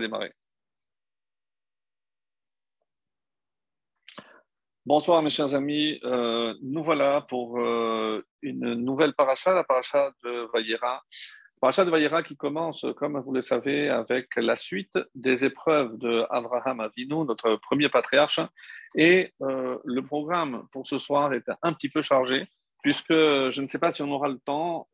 démarrer. Bonsoir mes chers amis, euh, nous voilà pour euh, une nouvelle paracha, la paracha de Vayera. Paracha de Vayera qui commence, comme vous le savez, avec la suite des épreuves de Avraham Avinu, notre premier patriarche. Et euh, le programme pour ce soir est un petit peu chargé, puisque je ne sais pas si on aura le temps.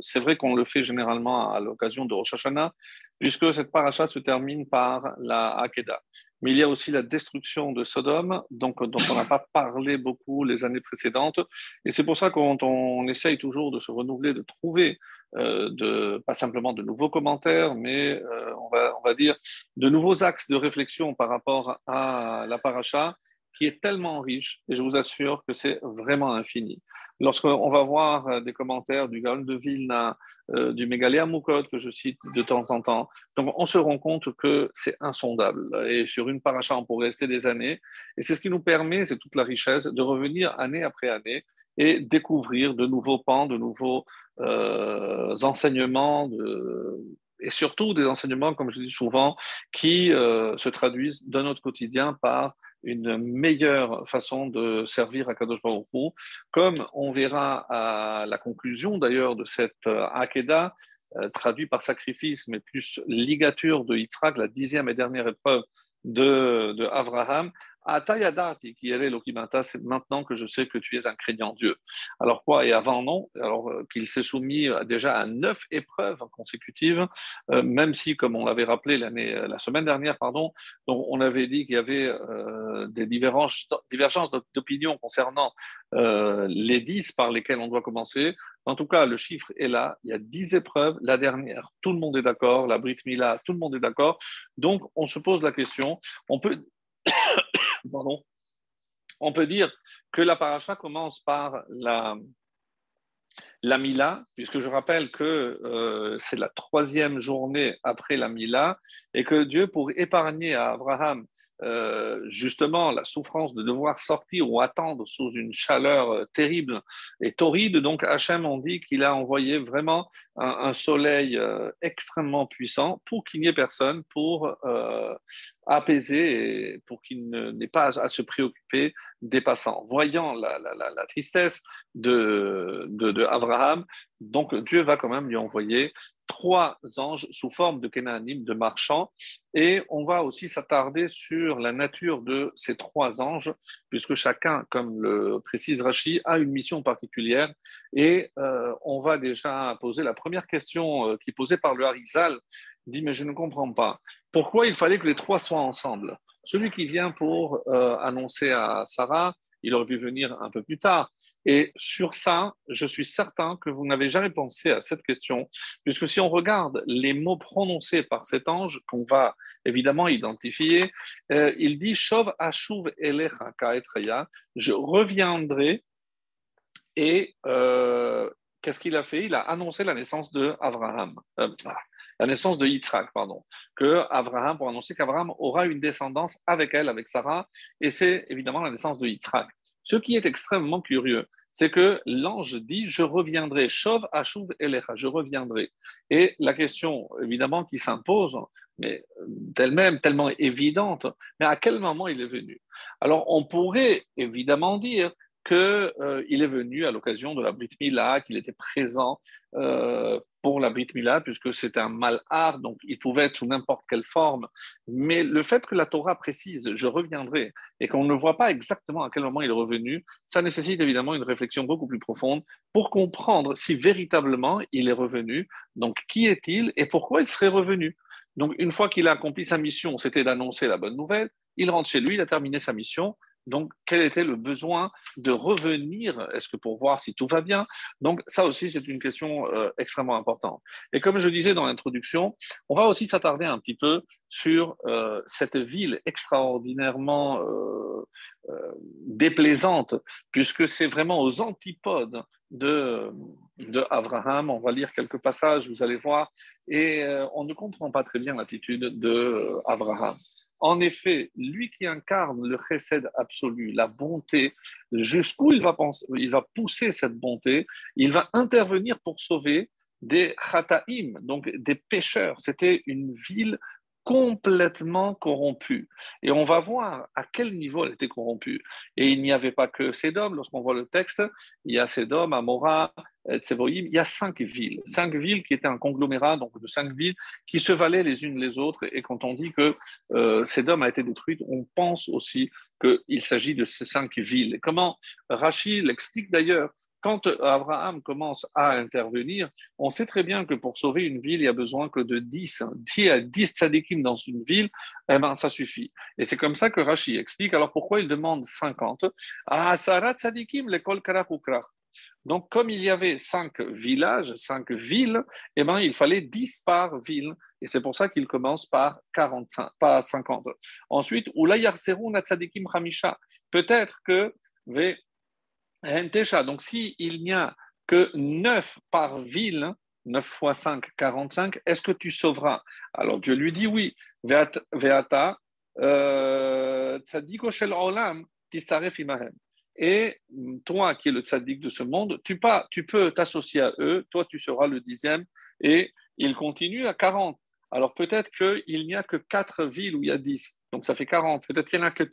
c'est vrai qu'on le fait généralement à l'occasion de Rosh Hashanah, puisque cette paracha se termine par la Hakeda mais il y a aussi la destruction de Sodome, donc, dont on n'a pas parlé beaucoup les années précédentes. Et c'est pour ça qu'on on essaye toujours de se renouveler, de trouver, euh, de, pas simplement de nouveaux commentaires, mais euh, on, va, on va dire de nouveaux axes de réflexion par rapport à la paracha qui est tellement riche, et je vous assure que c'est vraiment infini. Lorsqu'on va voir euh, des commentaires du Gaon de Vilna, euh, du Mégaléa Moukot, que je cite de temps en temps, on se rend compte que c'est insondable. Et sur une paracha, on pourrait rester des années. Et c'est ce qui nous permet, c'est toute la richesse, de revenir année après année et découvrir de nouveaux pans, de nouveaux euh, enseignements, et surtout des enseignements, comme je dis souvent, qui se traduisent dans notre quotidien par une meilleure façon de servir à Kadosh Baruch comme on verra à la conclusion d'ailleurs de cette euh, Akeda, euh, traduit par sacrifice, mais plus ligature de Yitzhak, la dixième et dernière épreuve de, de Abraham, Atayadati, qui est l'Okimata, c'est maintenant que je sais que tu es un craignant Dieu. Alors quoi Et avant, non? Alors euh, qu'il s'est soumis déjà à neuf épreuves consécutives, euh, même si, comme on l'avait rappelé euh, la semaine dernière, pardon, on avait dit qu'il y avait des divergences, d'opinion concernant les dix par lesquelles on doit commencer. En tout cas, le chiffre est là. Il y a dix épreuves. La dernière, tout le monde est d'accord. La Brit Mila, tout le monde est d'accord. Donc, on se pose la question. On peut Pardon. On peut dire que la paracha commence par la, la Mila, puisque je rappelle que euh, c'est la troisième journée après la Mila, et que Dieu, pour épargner à Abraham euh, justement la souffrance de devoir sortir ou attendre sous une chaleur euh, terrible et torride. Donc Hachem, on dit qu'il a envoyé vraiment un, soleil euh, extrêmement puissant pour qu'il n'y ait personne pour apaiser et pour qu'il n'ait pas à se préoccuper des passants. Voyant la, tristesse de, de, de Abraham, donc Dieu va quand même lui envoyer trois anges sous forme de Kénanim, de marchands, et on va aussi s'attarder sur la nature de ces trois anges, puisque chacun, comme le précise Rachi, a une mission particulière, et euh, on va déjà poser la première question euh, qui est posée par le Harizal, dit mais je ne comprends pas, pourquoi il fallait que les trois soient ensemble? Celui qui vient pour euh, annoncer à Sarah, il aurait pu venir un peu plus tard. Et sur ça, je suis certain que vous n'avez jamais pensé à cette question, puisque si on regarde les mots prononcés par cet ange, qu'on va évidemment identifier, euh, il dit Shov Ashuv Elecha je reviendrai. Et euh, qu'est-ce qu'il a fait? Il a annoncé la naissance de Abraham. Euh, la naissance de Yitzhak, pardon, que Abraham, pour annoncer qu'Abraham aura une descendance avec elle, avec Sarah, et c'est évidemment la naissance de Yitzhak. Ce qui est extrêmement curieux, c'est que l'ange dit Je reviendrai, Shov Ashuv Elecha, je reviendrai. Et la question, évidemment, qui s'impose, mais d'elle-même tellement évidente, mais à quel moment il est venu? Alors, on pourrait évidemment dire qu'il euh, est venu à l'occasion de la Brit Mila, qu'il était présent euh, pour la Brit Mila, puisque c'est un malhar, donc il pouvait être sous n'importe quelle forme. Mais le fait que la Torah précise je reviendrai et qu'on ne voit pas exactement à quel moment il est revenu, ça nécessite évidemment une réflexion beaucoup plus profonde pour comprendre si véritablement il est revenu. Donc qui est-il et pourquoi il serait revenu Donc une fois qu'il a accompli sa mission, c'était d'annoncer la bonne nouvelle, il rentre chez lui, il a terminé sa mission, donc, quel était le besoin de revenir? Est-ce que pour voir si tout va bien? Donc, ça aussi, c'est une question euh, extrêmement importante. Et comme je disais dans l'introduction, on va aussi s'attarder un petit peu sur euh, cette ville extraordinairement euh, déplaisante, puisque c'est vraiment aux antipodes de, de Abraham. On va lire quelques passages, vous allez voir, et on ne comprend pas très bien l'attitude de Abraham. En effet, lui qui incarne le chesed absolu, la bonté, jusqu'où il va, pousser cette bonté, il va intervenir pour sauver des chataim, donc des pécheurs. C'était une ville complètement corrompue. Et on va voir à quel niveau elle était corrompue. Et il n'y avait pas que Sédom. Lorsqu'on voit le texte, il y a Sédom, Amora, Tsevoïm. Il y a cinq villes. Cinq villes qui étaient un conglomérat donc de cinq villes qui se valaient les unes les autres. Et quand on dit que euh, Sédom a été détruite, on pense aussi qu'il s'agit de ces cinq villes. Comment Rachid l'explique d'ailleurs quand Abraham commence à intervenir, on sait très bien que pour sauver une ville, il y a besoin que de 10. S'il y a 10 tzadikim dans une ville, eh ben, ça suffit. Et c'est comme ça que Rashi explique. Alors pourquoi il demande 50 Ah, Sarat tzadikim, l'école Karakukra. Donc, comme il y avait cinq villages, cinq villes, eh ben, il fallait 10 par ville. Et c'est pour ça qu'il commence par 45, pas 50. Ensuite. Peut-être que donc, s'il n'y a que 9 par ville, 9 fois 5, 45, est-ce que tu sauveras? Alors Dieu lui dit oui. Veata, euh, shel olam, imahem. Et toi, qui es le tzaddik de ce monde, tu, pas, tu peux t'associer à eux, toi tu seras le dixième, et il continue à 40. Alors peut-être qu'il n'y a que 4 villes où il y a 10, donc ça fait 40. Peut-être qu'il n'y en a que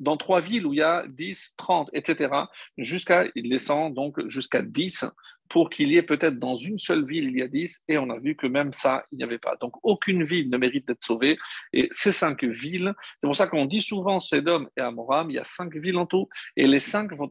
dans trois villes où il y a 10, 30, etc., jusqu'à, il descend donc jusqu'à 10 pour qu'il y ait peut-être dans une seule ville, il y a 10, et on a vu que même ça, il n'y avait pas. Donc aucune ville ne mérite d'être sauvée, et ces cinq villes, c'est pour ça qu'on dit souvent Sédom et Amoram, il y a cinq villes en tout, et les cinq vont,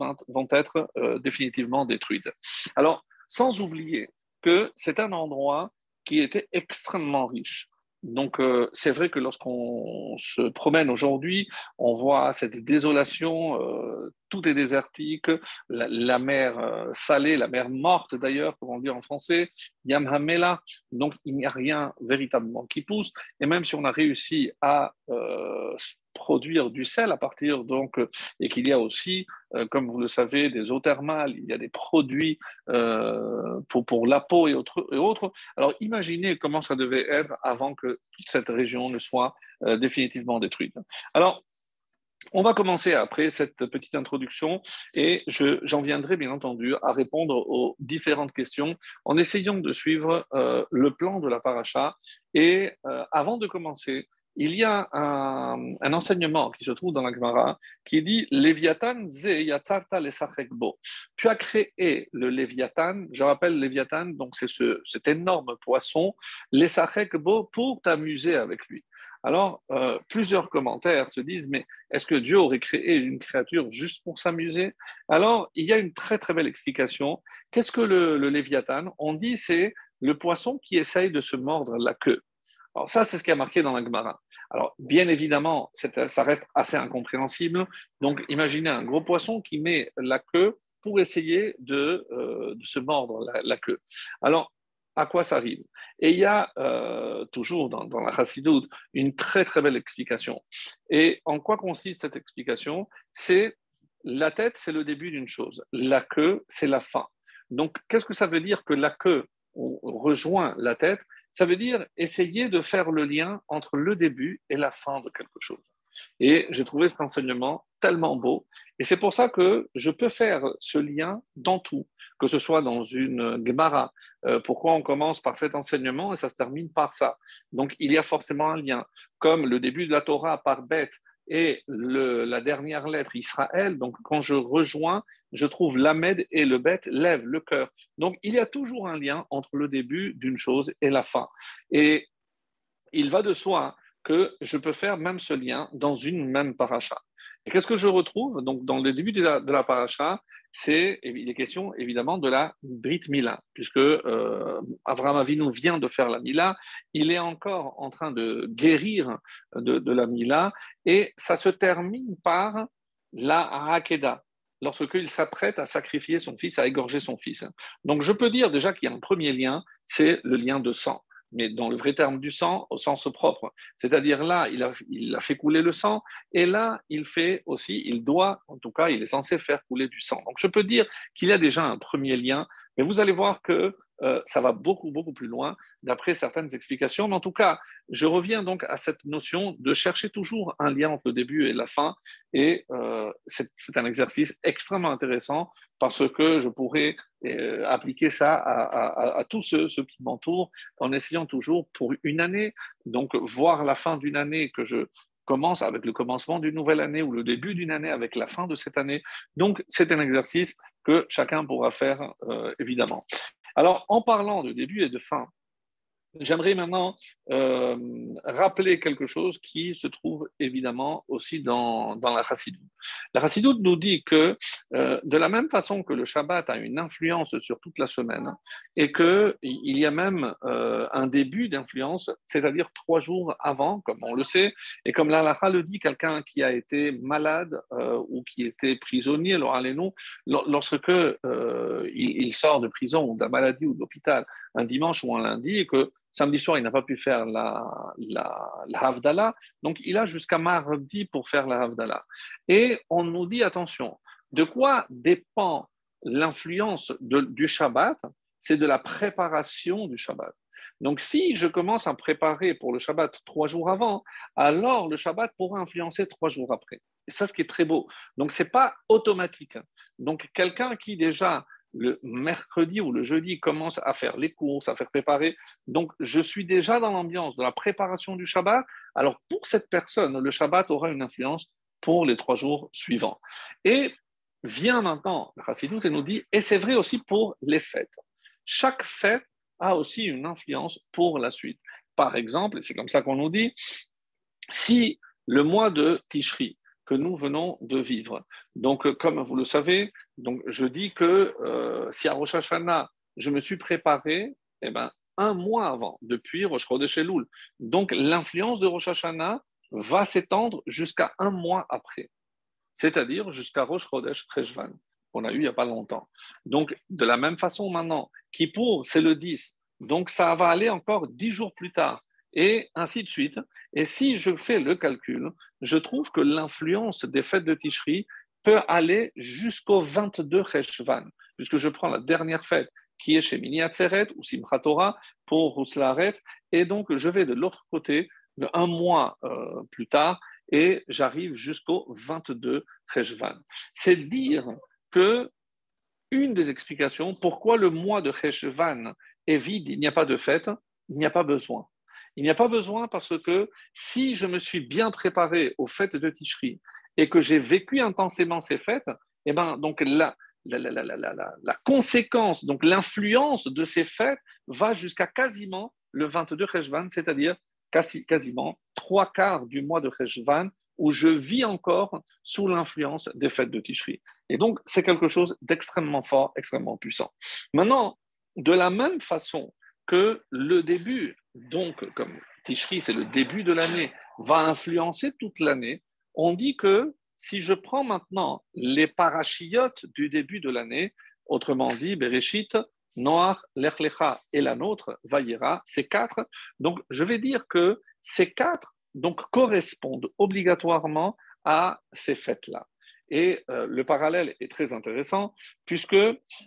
être euh, définitivement détruites. Alors, sans oublier que c'est un endroit qui était extrêmement riche. Donc, euh, c'est vrai que lorsqu'on se promène aujourd'hui, on voit cette désolation, euh, tout est désertique, la, mer euh, salée, la mer morte d'ailleurs, comme on dit en français, Yamhamela, donc il n'y a rien véritablement qui pousse. Et même si on a réussi à produire du sel à partir donc euh, et qu'il y a aussi, euh, comme vous le savez, des eaux thermales, il y a des produits euh, pour, pour la peau et autres, et autres. Alors imaginez comment ça devait être avant que toute cette région ne soit définitivement détruite. Alors on va commencer après cette petite introduction et j'en viendrai bien entendu à répondre aux différentes questions en essayant de suivre le plan de la paracha. Et avant de commencer, il y a un, enseignement qui se trouve dans la Gemara qui dit Léviathan ze yatzarta bo. Tu as créé le Léviathan, je rappelle Léviathan, donc c'est ce, cet énorme poisson, bo pour t'amuser avec lui. Alors, euh, plusieurs commentaires se disent, mais est-ce que Dieu aurait créé une créature juste pour s'amuser? Alors, il y a une très très belle explication. Qu'est-ce que le, le Léviathan? On dit c'est le poisson qui essaye de se mordre la queue. Alors ça, c'est ce qui a marqué dans la Gemara. Alors, bien évidemment, ça reste assez incompréhensible. Donc, imaginez un gros poisson qui met la queue pour essayer de, euh, se mordre la, queue. Alors, à quoi ça arrive? Et il y a euh, toujours dans, dans la Chassidoute une très très belle explication. Et en quoi consiste cette explication? C'est la tête, c'est le début d'une chose. La queue, c'est la fin. Donc, qu'est-ce que ça veut dire que la queue rejoint la tête? Ça veut dire essayer de faire le lien entre le début et la fin de quelque chose. Et j'ai trouvé cet enseignement tellement beau. Et c'est pour ça que je peux faire ce lien dans tout, que ce soit dans une Gemara. Euh, pourquoi on commence par cet enseignement et ça se termine par ça Donc il y a forcément un lien. Comme le début de la Torah par bête et la dernière lettre Israël, donc quand je rejoins, je trouve l'Amed et le Bet lève le cœur. Donc il y a toujours un lien entre le début d'une chose et la fin. Et il va de soi que je peux faire même ce lien dans une même paracha. Et qu'est-ce que je retrouve Donc dans le début de la, paracha, c'est il est question évidemment de la Brit Mila, puisque euh, Avraham Avinu vient de faire la Mila, il est encore en train de guérir de, la Mila, et ça se termine par la Hakeda, lorsqu'il s'apprête à sacrifier son fils, à égorger son fils. Donc je peux dire déjà qu'il y a un premier lien, c'est le lien de sang mais dans le vrai terme du sang, au sens propre. C'est-à-dire là, il a, fait couler le sang, et là, il fait aussi, il doit, en tout cas, il est censé faire couler du sang. Donc je peux dire qu'il y a déjà un premier lien, mais vous allez voir que euh, ça va beaucoup, beaucoup plus loin d'après certaines explications. Mais en tout cas, je reviens donc à cette notion de chercher toujours un lien entre le début et la fin. Et euh, c'est un exercice extrêmement intéressant parce que je pourrais euh, appliquer ça à, tous ceux, ceux qui m'entourent en essayant toujours pour une année, donc voir la fin d'une année que je commence avec le commencement d'une nouvelle année ou le début d'une année avec la fin de cette année. Donc, c'est un exercice que chacun pourra faire, évidemment. Alors, en parlant de début et de fin, J'aimerais maintenant euh, rappeler quelque chose qui se trouve évidemment aussi dans, dans la chassidoute. La chassidoute nous dit que euh, de la même façon que le Shabbat a une influence sur toute la semaine et qu'il y a même euh, un début d'influence, c'est-à-dire trois jours avant, comme on le sait, et comme l'Alaha le dit, quelqu'un qui a été malade ou qui était prisonnier, lorsque il, il, sort de prison ou de la maladie ou d'hôpital un dimanche ou un lundi et que Samedi soir, il n'a pas pu faire la, la, donc il a jusqu'à mardi pour faire la Havdalah. Et on nous dit, attention, de quoi dépend l'influence du Shabbat? C'est de la préparation du Shabbat. Donc, si je commence à préparer pour le Shabbat trois jours avant, alors le Shabbat pourra influencer trois jours après. Et ça, ce qui est très beau. Donc, ce n'est pas automatique. Donc, quelqu'un qui déjà le mercredi ou le jeudi commence à faire les courses, à faire préparer. Donc, je suis déjà dans l'ambiance de la préparation du Shabbat. Alors, pour cette personne, le Shabbat aura une influence pour les trois jours suivants. Et vient maintenant le Chassidut et nous dit, et c'est vrai aussi pour les fêtes. Chaque fête a aussi une influence pour la suite. Par exemple, et c'est comme ça qu'on nous dit, si le mois de Tishri, que nous venons de vivre. Donc, comme vous le savez, donc je dis que euh, si à Rosh Hashanah, je me suis préparé, eh ben, un mois avant, depuis Rosh Chodesh. Donc, l'influence de Rosh Hashanah va s'étendre jusqu'à un mois après, c'est-à-dire jusqu'à Rosh Chodesh qu'on a eu il n'y a pas longtemps. Donc, de la même façon maintenant, Kippour, c'est le 10. Donc, ça va aller encore dix jours plus tard et ainsi de suite. Et si je fais le calcul, je trouve que l'influence des fêtes de Tishri peut aller jusqu'au 22 Cheshvan, puisque je prends la dernière fête qui est chez Mini Atzeret ou Simchat Torah pour Rouslaret, et donc je vais de l'autre côté, un mois euh, plus tard, et j'arrive jusqu'au 22 Cheshvan. C'est dire que une des explications pourquoi le mois de Cheshvan est vide, il n'y a pas de fête, il n'y a pas besoin. Il n'y a pas besoin parce que si je me suis bien préparé aux fêtes de Tishri et que j'ai vécu intensément ces fêtes, eh ben, donc la, la, conséquence, donc l'influence de ces fêtes va jusqu'à quasiment le 22 Cheshvan, c'est-à-dire quasi, quasiment trois quarts du mois de Cheshvan où je vis encore sous l'influence des fêtes de Tishri. Et donc, c'est quelque chose d'extrêmement fort, extrêmement puissant. Maintenant, de la même façon que le début donc comme Tishri, c'est le début de l'année, va influencer toute l'année, on dit que si je prends maintenant les parachiotes du début de l'année, autrement dit, Bereshit, Noach, Lechlecha et la nôtre, Vayera, ces quatre, donc je vais dire que ces quatre donc, correspondent obligatoirement à ces fêtes-là. Et euh, le parallèle est très intéressant puisque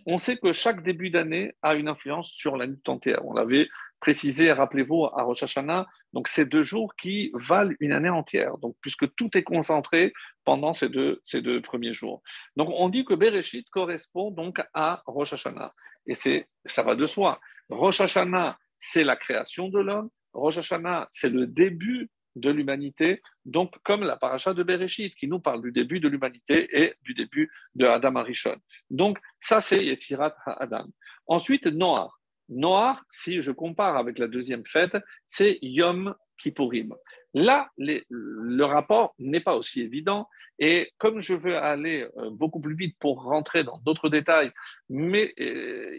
on sait que chaque début d'année a une influence sur l'année entière. On l'avait préciser, rappelez-vous, à Rosh Hashanah, donc ces deux jours qui valent une année entière, donc puisque tout est concentré pendant ces deux, ces deux premiers jours. Donc on dit que Bereshit correspond donc à Rosh Hashanah, et c'est, ça va de soi. Rosh Hashanah, c'est la création de l'homme, Rosh Hashanah, c'est le début de l'humanité, donc comme la paracha de Bereshit qui nous parle du début de l'humanité et du début de Adam Arishon. Donc ça c'est Yetzirat Adam. Ensuite Noah. Noir, si je compare avec la deuxième fête, c'est Yom Kippourim. Là, le rapport n'est pas aussi évident. Et comme je veux aller euh, beaucoup plus vite pour rentrer dans d'autres détails, mais euh,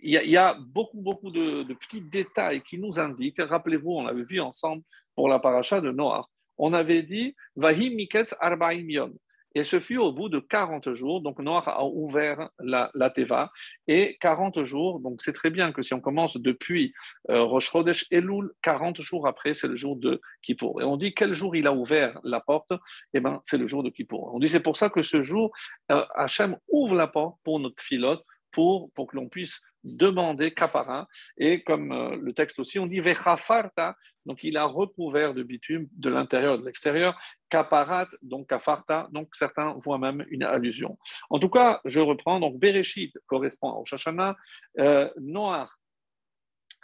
il y, a beaucoup, beaucoup de, petits détails qui nous indiquent. Rappelez-vous, on l'avait vu ensemble pour la paracha de Noir. On avait dit Vahim Miketz Arbaim Yom. Et ce fut au bout de 40 jours, donc Noach a ouvert la, Teva, et 40 jours, donc c'est très bien que si on commence depuis euh, Rosh Chodesh Elul, 40 jours après, c'est le jour de Kippour. Et on dit quel jour il a ouvert la porte? Eh bien, c'est le jour de Kippour. On dit c'est pour ça que ce jour, euh, Hachem ouvre la porte pour notre filote, pour, pour que l'on puisse demandé kapara. Et comme euh, le texte aussi, on dit vechafarta, donc il a recouvert de bitume de l'intérieur et de l'extérieur. Kaparat, donc kafarta, donc certains voient même une allusion. En tout cas, je reprends, donc Bereshit correspond au Shashana, euh, Noach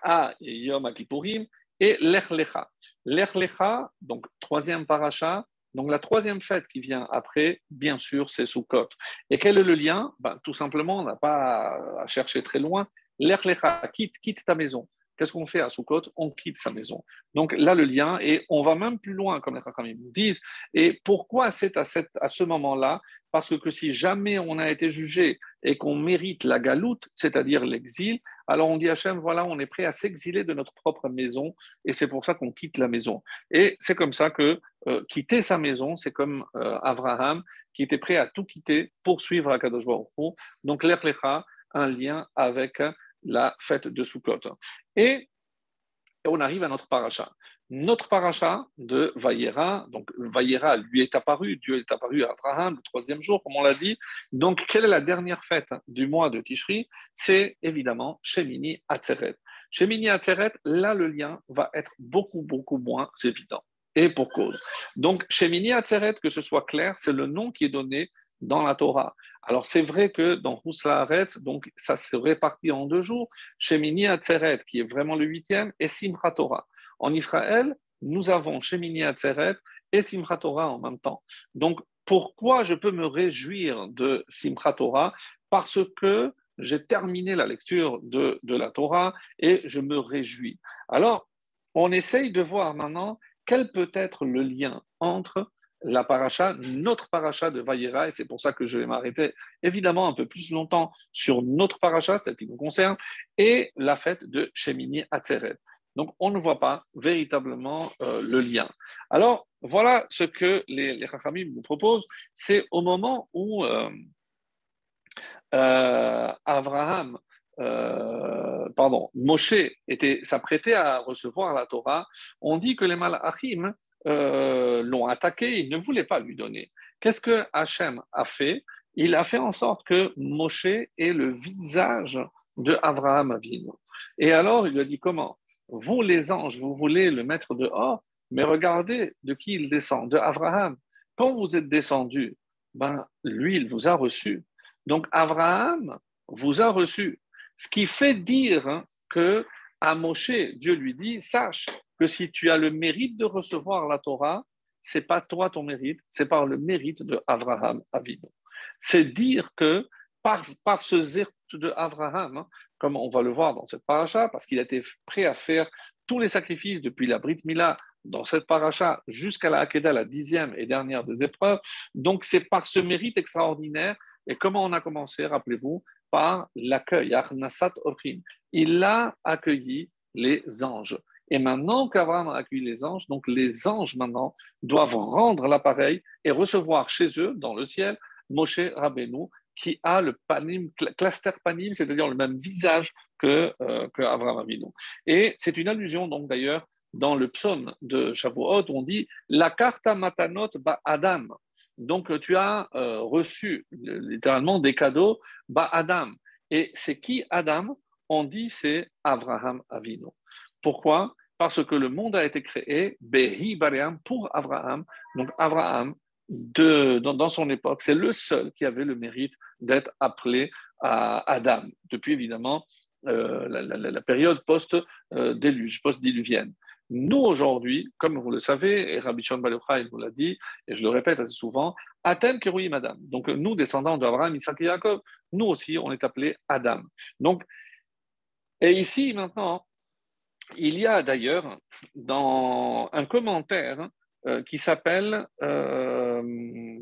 à Yom Kippourim et l'Echlecha. L'Echlecha, donc troisième paracha, donc la troisième fête qui vient après, bien sûr, c'est Sukkot. Et quel est le lien? Ben, Tout simplement, on n'a pas à chercher très loin. L'Echlecha, quitte, quitte ta maison. Qu'est-ce qu'on fait à Sukkot? On quitte sa maison. Donc là, le lien, et on va même plus loin, comme les Chachamim nous disent. Et pourquoi c'est à, à ce moment-là? Parce que si jamais on a été jugé et qu'on mérite la galoute, c'est-à-dire l'exil, alors on dit à Hachem, voilà, on est prêt à s'exiler de notre propre maison, et c'est pour ça qu'on quitte la maison. Et c'est comme ça que euh, quitter sa maison, c'est comme euh, Abraham, qui était prêt à tout quitter pour suivre Akadosh Baruch Donc l'Echlecha, un lien avec la fête de Sukkot. Et on arrive à notre paracha. Notre paracha de Vayera, donc Vayera lui est apparu, Dieu est apparu à Abraham le troisième jour, comme on l'a dit. Donc, quelle est la dernière fête du mois de Tishri? C'est évidemment Shemini Atzeret. Shemini Atzeret, là, le lien va être beaucoup, beaucoup moins évident. Et pour cause. Donc, Shemini Atzeret, que ce soit clair, c'est le nom qui est donné dans la Torah. Alors c'est vrai que dans Haaretz, donc ça se répartit en deux jours, Shemini Atzeret, qui est vraiment le huitième, et Simchat Torah. En Israël, nous avons Shemini Atzeret et Simchat Torah en même temps. Donc pourquoi je peux me réjouir de Simchat Torah? Parce que j'ai terminé la lecture de, de la Torah et je me réjouis. Alors, on essaye de voir maintenant quel peut être le lien entre la paracha, notre paracha de Vayera, et c'est pour ça que je vais m'arrêter évidemment un peu plus longtemps sur notre paracha, celle qui nous concerne, et la fête de Shemini Atzeret. Donc on ne voit pas véritablement euh, le lien. Alors voilà ce que les, les nous proposent, c'est au moment où euh, euh, Abraham, pardon, Moshe s'apprêtait à recevoir la Torah, on dit que les Malachim euh, l'ont attaqué, il ne voulait pas lui donner. Qu'est-ce que Hachem a fait? Il a fait en sorte que Moshe ait le visage de Abraham Avinu. Et alors, il lui a dit comment? Vous, les anges, vous voulez le mettre dehors, mais regardez de qui il descend, de Abraham. Quand vous êtes descendu, ben, lui, il vous a reçu. Donc, Abraham vous a reçu. Ce qui fait dire que à Moshe, Dieu lui dit Sache que si tu as le mérite de recevoir la Torah, c'est pas toi ton mérite, c'est par le mérite de Abraham Avinu. C'est dire que par, par ce zéro de Abraham, hein, comme on va le voir dans cette paracha, parce qu'il était prêt à faire tous les sacrifices depuis la Brit Mila dans cette paracha jusqu'à la Hakeda, la dixième et dernière des épreuves. Donc c'est par ce mérite extraordinaire. Et comment on a commencé, rappelez-vous, par l'accueil, Arnasat Orchim. Il a accueilli les anges. Et maintenant qu'Abraham a accueilli les anges, donc les anges maintenant doivent rendre l'appareil et recevoir chez eux, dans le ciel, Moshe Rabbeinu, qui a le panim, cluster panim, c'est-à-dire le même visage que, euh, Avinu. Et c'est une allusion, donc d'ailleurs, dans le psaume de Shavuot, on dit La carta matanot ba Adam. Donc tu as euh, reçu littéralement des cadeaux ba Adam. Et c'est qui Adam? On dit c'est Abraham Avinu. Pourquoi? Parce que le monde a été créé, Behi pour Abraham. Donc Abraham, dans, son époque, c'est le seul qui avait le mérite d'être appelé à Adam, depuis évidemment euh, la, période post-déluge, post-diluvienne. Nous, aujourd'hui, comme vous le savez, et Rabbi Shon il nous l'a dit, et je le répète assez souvent, Atem Kerouim Adam. Donc, nous, descendants d'Abraham, Isaac et Jacob, nous aussi, on est appelés Adam. Donc, et ici, maintenant, il y a d'ailleurs dans un commentaire euh, qui s'appelle euh,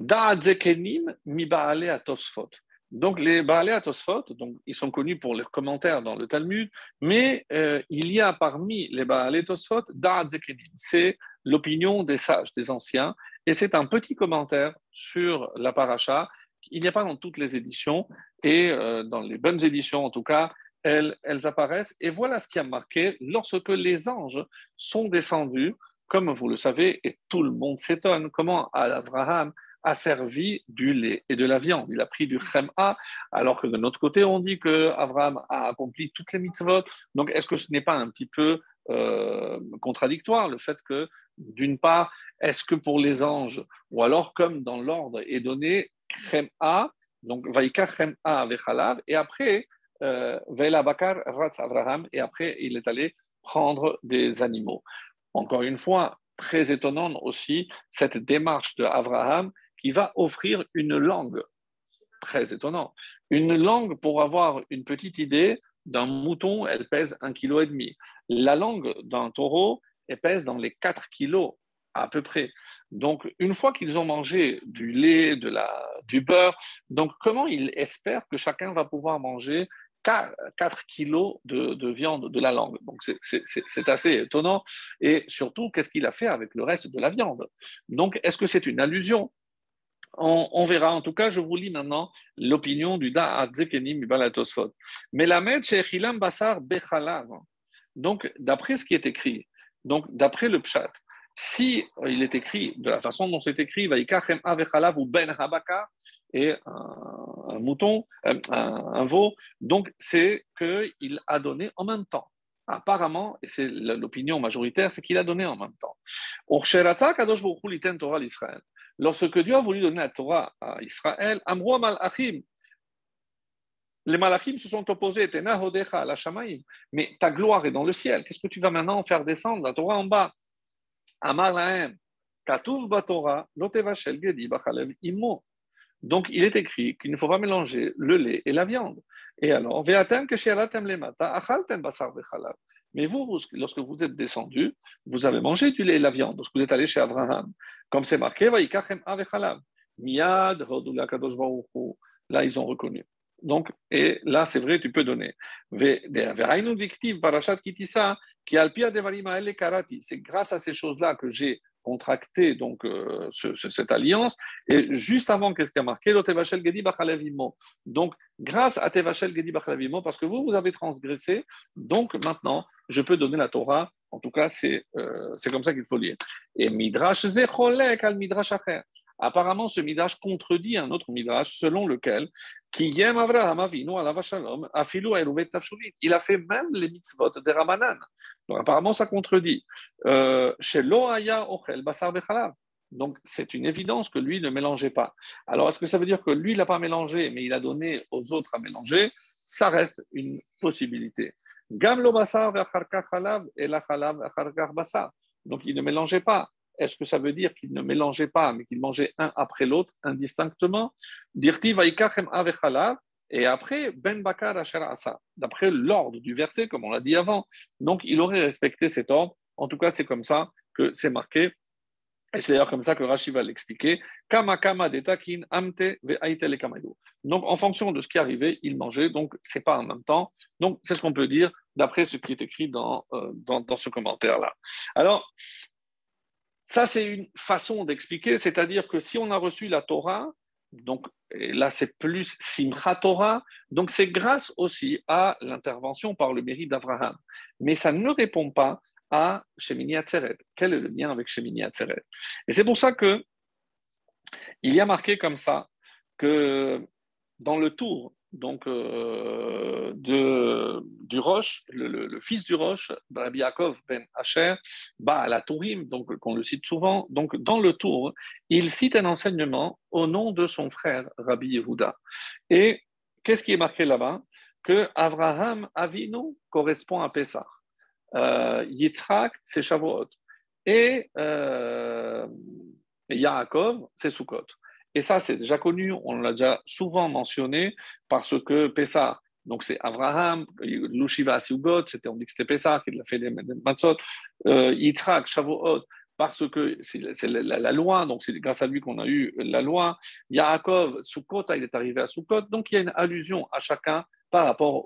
Da'adzekenim mi Baale Atosfot. Donc les Baale Atosfot, donc ils sont connus pour leurs commentaires dans le Talmud, mais euh, il y a parmi les Baale Atosfot Da'adzekenim. C'est l'opinion des sages, des anciens, et c'est un petit commentaire sur la paracha. Il n'y a pas dans toutes les éditions, et dans les bonnes éditions en tout cas, elles, apparaissent. Et voilà ce qui a marqué lorsque les anges sont descendus, comme vous le savez, et tout le monde s'étonne, comment Abraham asservi du lait et de la viande. Il a pris du chem'a, alors que de notre côté, on dit que Abraham a accompli toutes les mitzvot. Donc, est-ce que ce n'est pas un petit peu euh, contradictoire le fait que, d'une part, est-ce que pour les anges, ou alors comme dans l'ordre est donné chem'a, donc vaïka chem'a vechalav, et après, euh, Vela Bakar Ratz Abraham, et après, il est allé prendre des animaux. Encore une fois, très étonnant aussi cette démarche de Abraham qui va offrir une langue. Très étonnant. Une langue pour avoir une petite idée d'un mouton, elle pèse un kilo et demi. La langue d'un taureau, elle pèse dans les 4 kilos à peu près. Donc, une fois qu'ils ont mangé du lait, de la, du beurre, donc comment ils espèrent que chacun va pouvoir manger 4 kilos de, viande de la langue. Donc c'est assez étonnant. Et surtout, qu'est-ce qu'il a fait avec le reste de la viande? Donc, est-ce que c'est une allusion? On, verra. En tout cas, je vous lis maintenant l'opinion du Da'at Zekenim Balatosfot. Mais la Shechilam Basar Bechalav. Donc, d'après ce qui est écrit, donc d'après le Pshat, si il est écrit de la façon dont c'est écrit, Vaikachem Avechalav ou Ben Habaka, et un, mouton, euh, un, veau. Donc, c'est qu'il a donné en même temps. Apparemment, et c'est l'opinion majoritaire, c'est qu'il a donné en même temps. Lorsque Dieu a voulu donner la Torah à Israël, les malachim se sont opposés, mais ta gloire est dans le ciel. Qu'est-ce que tu vas maintenant faire descendre la Torah en bas? Donc, il est écrit qu'il ne faut pas mélanger le lait et la viande. Et alors, mais vous, lorsque vous êtes descendu, vous avez mangé du lait et la viande, lorsque vous êtes allé chez Abraham. Comme c'est marqué, là, ils ont reconnu. Donc, et là, c'est vrai, tu peux donner. C'est grâce à ces choses-là que j'ai contracté donc euh, cette alliance. Et juste avant, qu'est-ce qui a marqué? Donc, grâce à Tevachel Gedi Bachalavimo, parce que vous, vous avez transgressé, donc maintenant, je peux donner la Torah. En tout cas, c'est euh, comme ça qu'il faut lire. Et Midrash Zecholek al Midrash Acher. Apparemment, ce midrash contredit un autre midrash selon lequel il a fait même les mitzvot des Ramanan. Donc apparemment, ça contredit. Euh, Donc c'est une évidence que lui ne mélangeait pas. Alors est-ce que ça veut dire que lui, il n'a pas mélangé, mais il a donné aux autres à mélanger? Ça reste une possibilité. Donc il ne mélangeait pas. Est-ce que ça veut dire qu'ils ne mélangeaient pas, mais qu'ils mangeaient un après l'autre, indistinctement? Et après, Ben Bakar Asa, d'après l'ordre du verset, comme on l'a dit avant. Donc, il aurait respecté cet ordre. En tout cas, c'est comme ça que c'est marqué. Et c'est d'ailleurs comme ça que Rashi va l'expliquer. Kama kama amte Donc, en fonction de ce qui arrivait, il mangeait. Donc, c'est pas en même temps. Donc, c'est ce qu'on peut dire d'après ce qui est écrit dans, euh, dans ce commentaire-là. Alors, ça, c'est une façon d'expliquer, c'est-à-dire que si on a reçu la Torah, donc là c'est plus Simcha Torah, donc c'est grâce aussi à l'intervention par le mérite d'Abraham. Mais ça ne répond pas à Shemini Atzeret. Quel est le lien avec Shemini Atzeret? Et c'est pour ça que il y a marqué comme ça que dans le tour donc euh, du Roche, le, fils du Roche, Rabbi Yaakov ben Asher, bah à la Tourim, donc qu'on le cite souvent. Donc dans le Tour, il cite un enseignement au nom de son frère Rabbi Yehuda. Et qu'est-ce qui est marqué là-bas? Que Abraham Avinu correspond à Pessah, euh, Yitzhak c'est Shavuot et euh, Yaakov c'est Sukkot. Et ça, c'est déjà connu, on l'a déjà souvent mentionné, parce que Pessah, donc c'est Abraham, Lushiva Siugot, c'était, on dit que c'était Pessah qui l'a fait des Matzot, euh, Yitzhak, Shavuot, parce que c'est la, loi, donc c'est grâce à lui qu'on a eu la loi. Yaakov, Sukkot, il est arrivé à Sukkot, donc il y a une allusion à chacun par rapport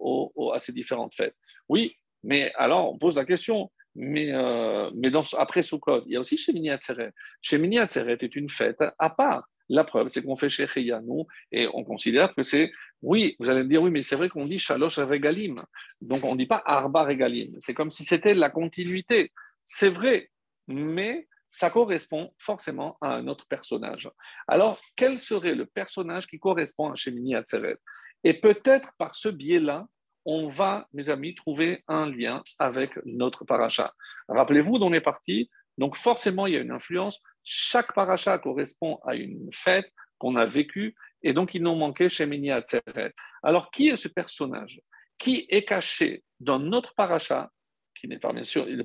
à ces différentes fêtes. Oui, mais alors on pose la question, mais, euh, mais après Sukkot, il y a aussi Shemini Atzeret. Shemini est une fête à part. La preuve, c'est qu'on fait chez Yanou et on considère que c'est, oui, vous allez me dire, oui, mais c'est vrai qu'on dit Shalosh Regalim. Donc on ne dit pas Arba Regalim. C'est comme si c'était la continuité. C'est vrai, mais ça correspond forcément à un autre personnage. Alors, quel serait le personnage qui correspond à Shemini Atzeret? Et peut-être par ce biais-là, on va, mes amis, trouver un lien avec notre paracha. Rappelez-vous on est parti? Donc, forcément, il y a une influence. Chaque paracha correspond à une fête qu'on a vécue, et donc il nous manquait Shemini Atzeret. Alors, qui est ce personnage? Qui est caché dans notre paracha qui n'est pas,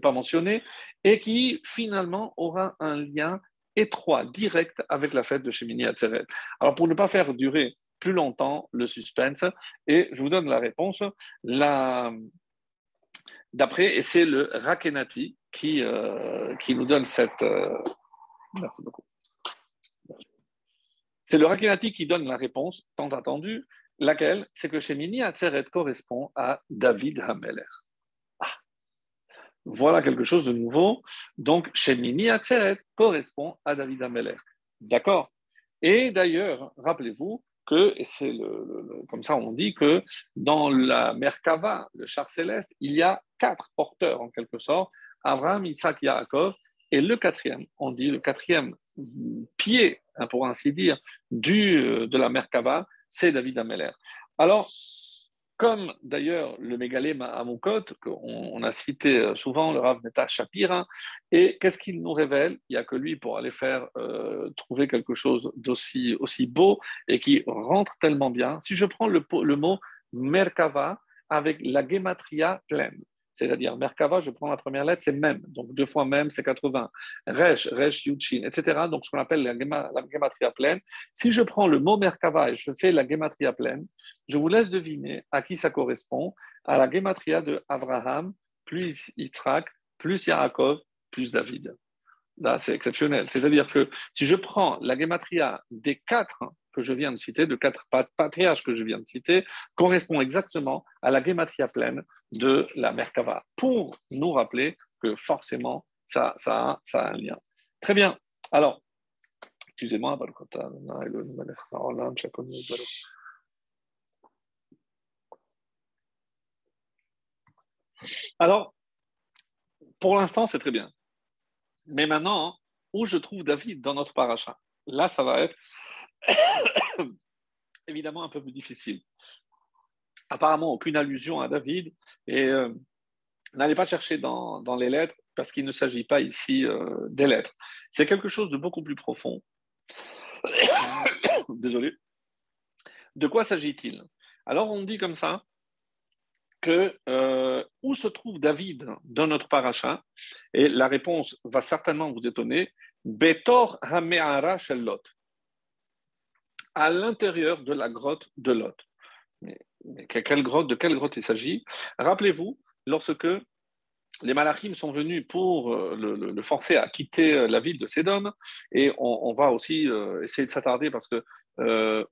pas mentionné, et qui finalement aura un lien étroit, direct avec la fête de Shemini Atzeret? Alors pour ne pas faire durer plus longtemps le suspense, et je vous donne la réponse, d'après, et c'est le Rakenati qui, euh, qui nous donne cette... Euh, merci beaucoup. C'est le Rakenati qui donne la réponse, tant attendue, laquelle? C'est que Shemini Atzeret correspond à David Hameler. Voilà quelque chose de nouveau. Donc, Shemini Atzeret correspond à David Ameler. D'accord Et d'ailleurs, rappelez-vous que, et c'est le, comme ça on dit que dans la Merkava, le char céleste, il y a quatre porteurs en quelque sorte Abraham, Isaac, Yaakov. Et le quatrième, on dit le quatrième pied, hein, pour ainsi dire, du, de la Merkava, c'est David Ameler. Alors, comme d'ailleurs le mégalé Amukot, qu'on a cité euh, souvent, le Rav Neta Shapira, et qu'est-ce qu'il nous révèle? Il n'y a que lui pour aller faire euh, trouver quelque chose d'aussi aussi beau et qui rentre tellement bien. Si je prends le, le mot Merkava avec la gematria pleine, c'est-à-dire, Merkava, je prends la première lettre, c'est même. Donc, deux fois même, c'est 80. Resh, Resh, Yuchin, etc. Donc, ce qu'on appelle la, gematria pleine. Si je prends le mot Merkava et je fais la gematria pleine, je vous laisse deviner à qui ça correspond. À la gematria de Abraham, plus Yitzhak, plus Yaakov, plus David. Là, c'est exceptionnel. C'est-à-dire que si je prends la gematria des quatre que je viens de citer, de quatre patriarches que je viens de citer, correspond exactement à la gematria pleine de la Merkava, pour nous rappeler que forcément, ça, ça, ça a un lien. Très bien. Alors, excusez-moi, alors, pour l'instant, c'est très bien. Mais maintenant, où je trouve David dans notre paracha? Là, ça va être évidemment un peu plus difficile. Apparemment, aucune allusion à David. Et euh, n'allez pas chercher dans, les lettres, parce qu'il ne s'agit pas ici euh, des lettres. C'est quelque chose de beaucoup plus profond. Désolé. De quoi s'agit-il? Alors, on dit comme ça que euh, où se trouve David dans notre paracha? Et la réponse va certainement vous étonner. Betor Hameara Lot à l'intérieur de la grotte de Lot. Mais, quelle grotte, de quelle grotte il s'agit? Rappelez-vous, lorsque les Malachim sont venus pour euh, le, forcer à quitter euh, la ville de Sédom, et on, va aussi euh, essayer de s'attarder parce que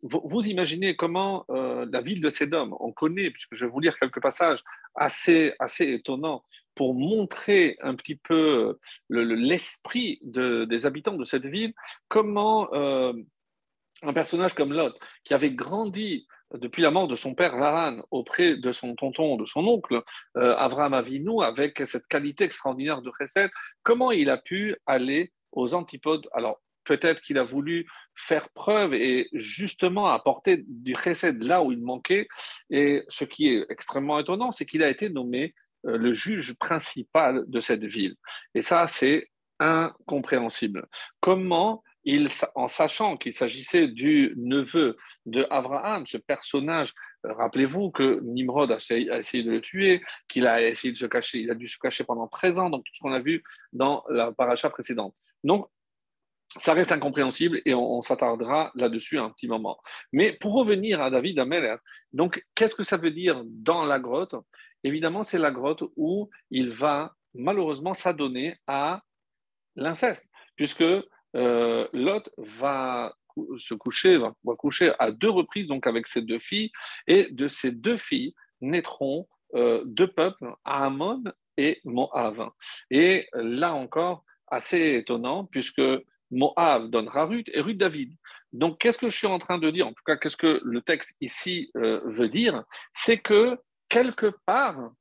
vous, imaginez comment la ville de Sédom, on connaît, puisque je vais vous lire quelques passages assez, assez étonnants pour montrer un petit peu l'esprit des habitants de cette ville, comment un personnage comme Lot, qui avait grandi depuis la mort de son père Haran auprès de son tonton, de son oncle euh, Avraham Avinu, avec cette qualité extraordinaire de recette, comment il a pu aller aux antipodes? Alors, peut-être qu'il a voulu faire preuve et justement apporter du recette là où il manquait. Et ce qui est extrêmement étonnant, c'est qu'il a été nommé euh, le juge principal de cette ville. Et ça, c'est incompréhensible. Comment en sachant qu'il s'agissait du neveu de Abraham, ce personnage, euh, rappelez-vous que Nimrod a essayé, de le tuer, qu'il a essayé de se cacher, il a dû se cacher pendant 13 ans, donc tout ce qu'on a vu dans la paracha précédente. Donc, ça reste incompréhensible et on, s'attardera là-dessus un petit moment. Mais pour revenir à David Ameler, donc qu'est-ce que ça veut dire dans la grotte? Évidemment, c'est la grotte où il va malheureusement s'adonner à l'inceste, puisque euh, Lot va se coucher, va, coucher à deux reprises donc avec ses deux filles, et de ces deux filles naîtront euh, deux peuples, Ammon et Moab. Et là encore, assez étonnant, puisque Moab donnera Ruth et Ruth David. Donc, qu'est-ce que je suis en train de dire? En tout cas, qu'est-ce que le texte ici euh, veut dire? C'est que quelque part,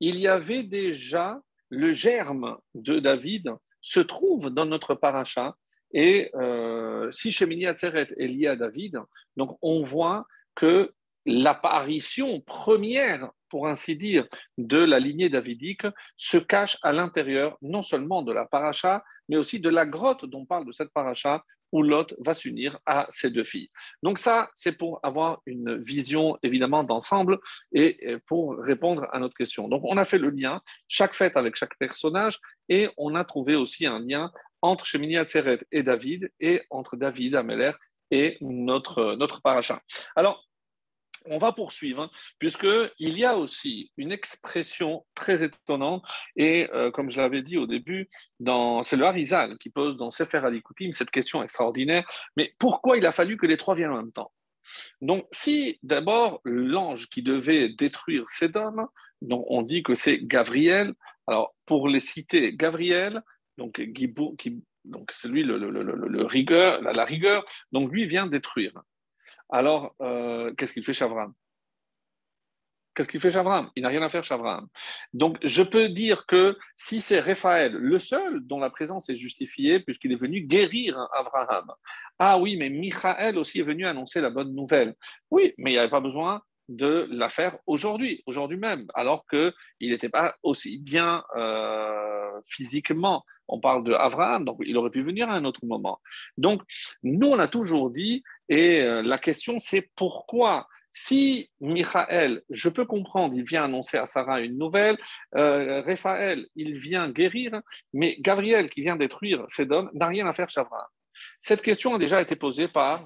il y avait déjà le germe de David se trouve dans notre paracha. Et euh, si Shemini Atzeret est lié à David, donc on voit que l'apparition première, pour ainsi dire, de la lignée davidique se cache à l'intérieur non seulement de la paracha, mais aussi de la grotte dont parle de cette paracha, où Lot va s'unir à ses deux filles. Donc ça, c'est pour avoir une vision évidemment d'ensemble et pour répondre à notre question. Donc on a fait le lien, chaque fête avec chaque personnage, et on a trouvé aussi un lien entre Shemini Atzeret et David, et entre David, Améler et notre, notre paracha. Alors, on va poursuivre, hein, puisqu'il y a aussi une expression très étonnante, et euh, comme je l'avais dit au début, c'est le Harizal qui pose dans Sefer Alikoutim cette question extraordinaire, mais pourquoi il a fallu que les trois viennent en même temps? Donc, si d'abord l'ange qui devait détruire Sédom, donc on dit que c'est Gabriel, alors pour les citer, Gabriel, donc, donc c'est lui le, rigueur, la, rigueur, donc lui vient détruire. Alors euh, qu'est-ce qu'il fait Chavram? Qu'est-ce qu'il fait Chavram? Il n'a rien à faire Chavram. Donc je peux dire que si c'est Raphaël, le seul dont la présence est justifiée, puisqu'il est venu guérir Abraham, ah oui, mais Michael aussi est venu annoncer la bonne nouvelle. Oui, mais il n'y avait pas besoin de la faire aujourd'hui, aujourd'hui même, alors qu'il n'était pas aussi bien euh, physiquement. On parle de Abraham, donc il aurait pu venir à un autre moment. Donc, nous, on a toujours dit, et euh, la question c'est pourquoi? Si Michael, je peux comprendre, il vient annoncer à Sarah une nouvelle, euh, Raphaël, il vient guérir, mais Gabriel, qui vient détruire Sédom, n'a rien à faire chez Abraham. Cette question a déjà été posée par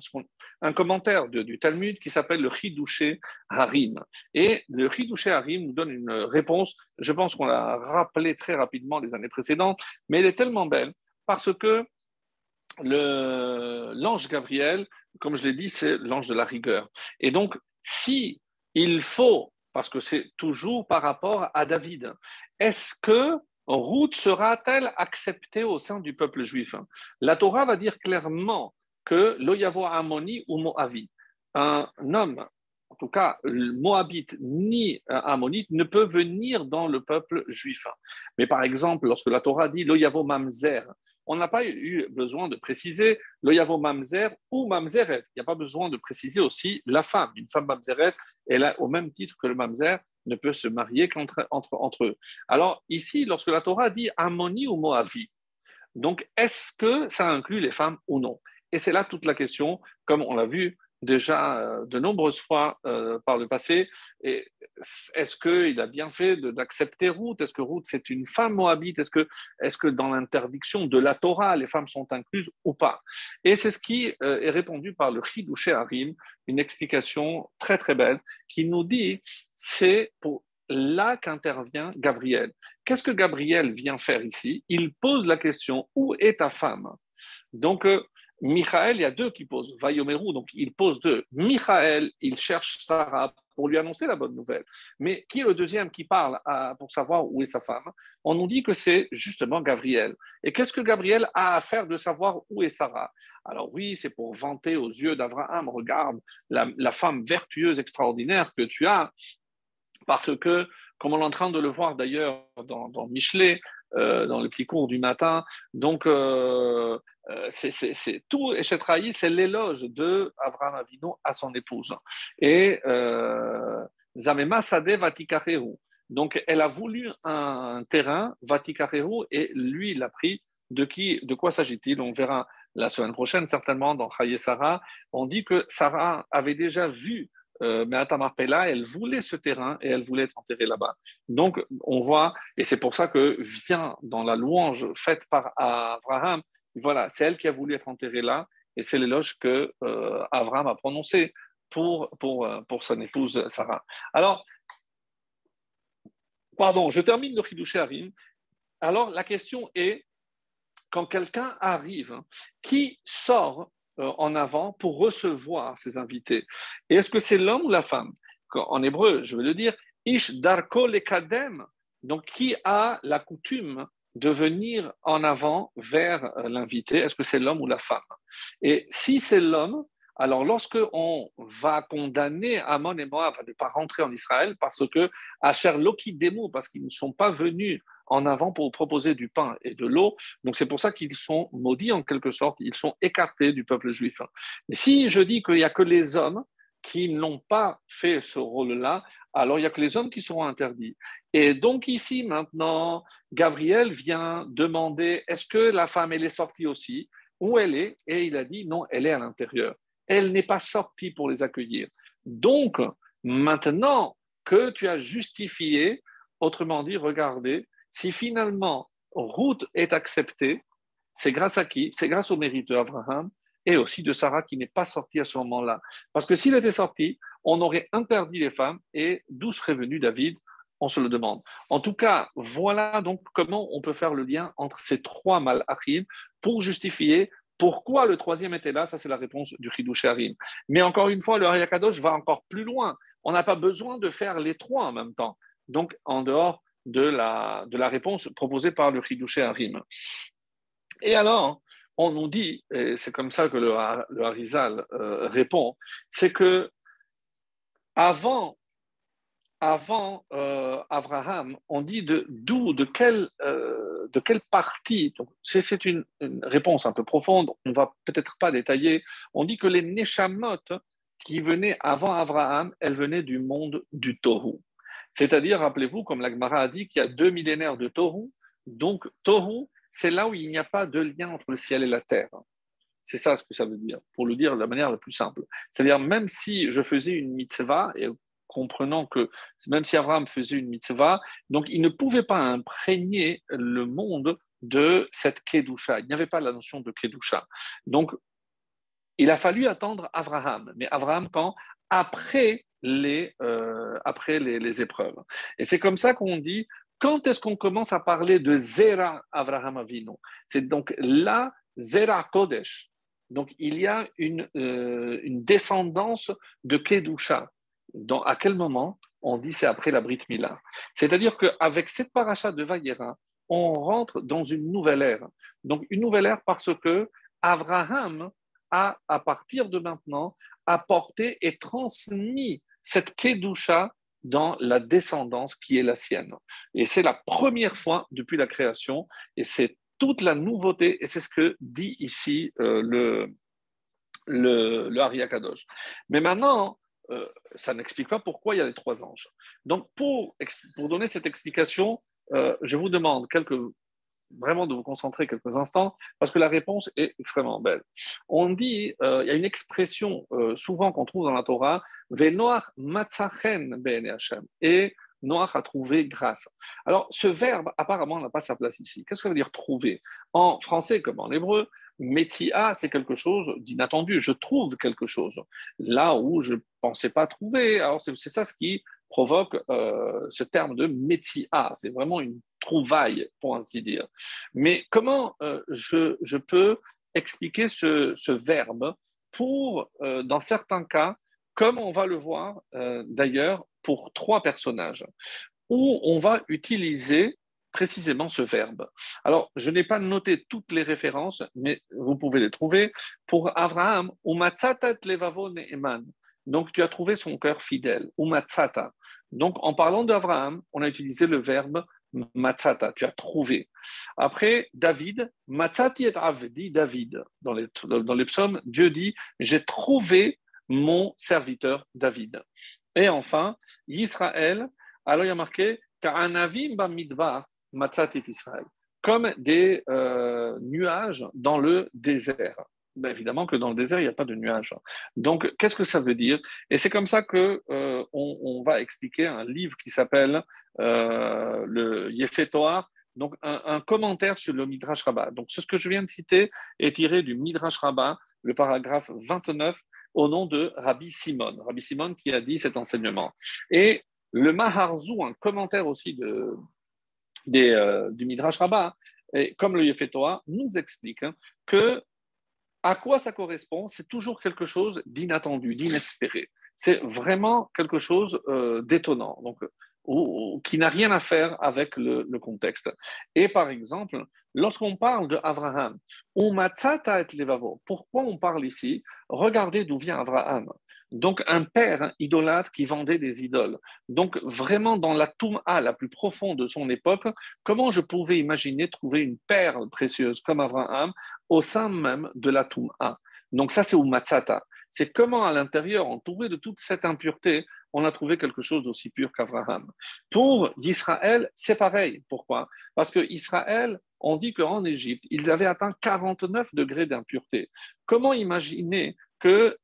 un commentaire du Talmud qui s'appelle le Chidouché Harim. Et le Chidouché Harim nous donne une réponse, je pense qu'on l'a rappelé très rapidement les années précédentes, mais elle est tellement belle parce que l'ange Gabriel, comme je l'ai dit, c'est l'ange de la rigueur. Et donc, si il faut, parce que c'est toujours par rapport à David, est-ce que Ruth sera-t-elle acceptée au sein du peuple juif La Torah va dire clairement que l'Oyavo Ammoni ou Moavi, un homme, en tout cas Moabite ni Ammonite, ne peut venir dans le peuple juif. Mais par exemple, lorsque la Torah dit l'Oyavo Mamzer, on n'a pas eu besoin de préciser l'Oyavo Mamzer ou Mamzeret. Il n'y a pas besoin de préciser aussi la femme. Une femme Mamzeret, elle a au même titre que le Mamzer, ne peut se marier qu'entre entre, entre eux. Alors ici, lorsque la Torah dit Ammoni ou Moavi, donc est-ce que ça inclut les femmes ou non? Et c'est là toute la question, comme on l'a vu déjà euh, de nombreuses fois euh, par le passé. Est-ce qu'il a bien fait d'accepter Ruth? Est-ce que Ruth, c'est une femme moabite? Est-ce que, est que dans l'interdiction de la Torah, les femmes sont incluses ou pas? Et c'est ce qui euh, est répondu par le Chidouché Harim, une explication très très belle, qui nous dit c'est pour là qu'intervient Gabriel. Qu'est-ce que Gabriel vient faire ici? Il pose la question où est ta femme? Donc, Michael, il y a deux qui posent. Vayomeru, donc il pose deux. Michael, il cherche Sarah pour lui annoncer la bonne nouvelle. Mais qui est le deuxième qui parle pour savoir où est sa femme? On nous dit que c'est justement Gabriel. Et qu'est-ce que Gabriel a à faire de savoir où est Sarah? Alors oui, c'est pour vanter aux yeux d'Abraham, regarde la, femme vertueuse extraordinaire que tu as, parce que, comme on est en train de le voir d'ailleurs dans, dans Michelet, euh, dans le petit cours du matin. Donc, euh, euh, c'est tout Echetraï, c'est l'éloge de Abraham Avino à son épouse. Et Zamema Sade Vatikarehu. Donc, elle a voulu un terrain, Vatikarehu, et lui, il a pris. De, qui, de quoi s'agit-il? On verra la semaine prochaine, certainement, dans Chaye Sarah. On dit que Sarah avait déjà vu euh, mais Atamarpella, elle voulait ce terrain et elle voulait être enterrée là-bas. Donc, on voit, et c'est pour ça que vient dans la louange faite par Abraham, voilà, c'est elle qui a voulu être enterrée là, et c'est l'éloge que euh, Abraham a prononcé pour, pour, euh, pour son épouse Sarah. Alors, pardon, je termine le Khidouché Harim. Alors, la question est, quand quelqu'un arrive, qui sort en avant pour recevoir ses invités. Et est-ce que c'est l'homme ou la femme? En hébreu, je veux le dire, Ish darko lekadem, donc qui a la coutume de venir en avant vers euh, l'invité? Est-ce que c'est l'homme ou la femme? Et si c'est l'homme, alors lorsque on va condamner Amon et Moab à ne pas rentrer en Israël parce que Asher Loki Demo, parce qu'ils ne sont pas venus en avant pour proposer du pain et de l'eau. Donc c'est pour ça qu'ils sont maudits en quelque sorte, ils sont écartés du peuple juif. Mais si je dis qu'il n'y a que les hommes qui n'ont pas fait ce rôle-là, alors il n'y a que les hommes qui seront interdits. Et donc ici, maintenant, Gabriel vient demander, est-ce que la femme, elle est sortie aussi? Où elle est? Et il a dit, non, elle est à l'intérieur. Elle n'est pas sortie pour les accueillir. Donc, maintenant que tu as justifié, autrement dit, regardez, si finalement Ruth est acceptée, c'est grâce à qui? C'est grâce au mérite d'Abraham et aussi de Sarah qui n'est pas sortie à ce moment-là. Parce que s'il était sorti, on aurait interdit les femmes et d'où serait venu David? On se le demande. En tout cas, voilà donc comment on peut faire le lien entre ces trois malachim pour justifier pourquoi le troisième était là. Ça, c'est la réponse du Chidouche Harim. Mais encore une fois, le Hayakadosh va encore plus loin. On n'a pas besoin de faire les trois en même temps. Donc, en dehors de la, réponse proposée par le Chidouche Harim. Et alors, on nous dit, et c'est comme ça que le, Harizal euh, répond, c'est que avant, avant euh, Abraham, on dit de d'où, de quelle, euh, partie. c'est, une, réponse un peu profonde. On va peut-être pas détailler. On dit que les Neshamot qui venaient avant Abraham, elles venaient du monde du Tohu. C'est-à-dire, rappelez-vous, comme l'Agmara a dit, qu'il y a deux millénaires de Tohu. Donc, Tohu, c'est là où il n'y a pas de lien entre le ciel et la terre. C'est ça ce que ça veut dire, pour le dire de la manière la plus simple. C'est-à-dire, même si je faisais une mitzvah, et comprenant que même si Abraham faisait une mitzvah, donc il ne pouvait pas imprégner le monde de cette kedusha. Il n'y avait pas la notion de kedusha. Donc, il a fallu attendre Abraham. Mais Abraham, quand? Après les, euh, après les, épreuves. Et c'est comme ça qu'on dit quand est-ce qu'on commence à parler de Zera Avraham Avinu? C'est donc là, Zera Kodesh. Donc il y a une, euh, une descendance de Kedusha. Dans, à quel moment? On dit c'est après la Brit Mila. C'est-à-dire qu'avec cette paracha de Vayera, on rentre dans une nouvelle ère. Donc une nouvelle ère parce que Abraham a, à partir de maintenant, apporté et transmis cette Kedusha dans la descendance qui est la sienne. Et c'est la première fois depuis la création, et c'est toute la nouveauté, et c'est ce que dit ici euh, le, le, le Mais maintenant, euh, ça n'explique pas pourquoi il y a les trois anges. Donc, pour, pour donner cette explication, euh, je vous demande quelques vraiment de vous concentrer quelques instants parce que la réponse est extrêmement belle. On dit, euh, il y a une expression euh, souvent qu'on trouve dans la Torah, Venoach matzachen ben Hashem. Et Noach a trouvé grâce. Alors, ce verbe, apparemment, n'a pas sa place ici. Qu'est-ce que ça veut dire trouver? En français comme en hébreu, Metia, c'est quelque chose d'inattendu. Je trouve quelque chose là où je ne pensais pas trouver. Alors, c'est ça ce qui provoque euh, ce terme de Metia. C'est vraiment une trouvaille, pour ainsi dire. Mais comment euh, je, je, peux expliquer ce, ce verbe pour, euh, dans certains cas, comme on va le voir d'ailleurs pour trois personnages, où on va utiliser précisément ce verbe. Alors, je n'ai pas noté toutes les références, mais vous pouvez les trouver. Pour Abraham. Donc, tu as trouvé son cœur fidèle. Umatzata. Donc, en parlant d'Abraham, on a utilisé le verbe matzata, tu as trouvé. Après, David, matzati et avdi David. Dans les, psaumes, Dieu dit J'ai trouvé mon serviteur David. Et enfin, Israël, alors il y a marqué Israël, comme des euh, nuages dans le désert. Ben, évidemment que dans le désert, il n'y a pas de nuages. Donc, qu'est-ce que ça veut dire? Et c'est comme ça que euh, va expliquer un livre qui s'appelle euh, le Yefetoar, donc un, commentaire sur le Midrash Rabbah. Donc, ce que je viens de citer est tiré du Midrash Rabbah, le paragraphe 29, au nom de Rabbi Simon. Rabbi Simon qui a dit cet enseignement. Et le Maharzou, un commentaire aussi de, euh, du Midrash Rabbah, et comme le Yefetoar, nous explique hein, que à quoi ça correspond? C'est toujours quelque chose d'inattendu, d'inespéré. C'est vraiment quelque chose euh, d'étonnant, donc ou, qui n'a rien à faire avec le, contexte. Et par exemple, lorsqu'on parle de Abraham, pourquoi on parle ici? Regardez d'où vient Abraham. Donc un père idolâtre qui vendait des idoles. Donc vraiment dans la Touma la plus profonde de son époque, comment je pouvais imaginer trouver une perle précieuse comme Abraham au sein même de la Touma? Donc ça c'est Umatsata. C'est comment à l'intérieur, entouré de toute cette impureté, on a trouvé quelque chose d'aussi pur qu'Abraham? Pour d'Israël, c'est pareil. Pourquoi? Parce que Israël, on dit qu'en Égypte, ils avaient atteint 49 degrés d'impureté. Comment imaginer que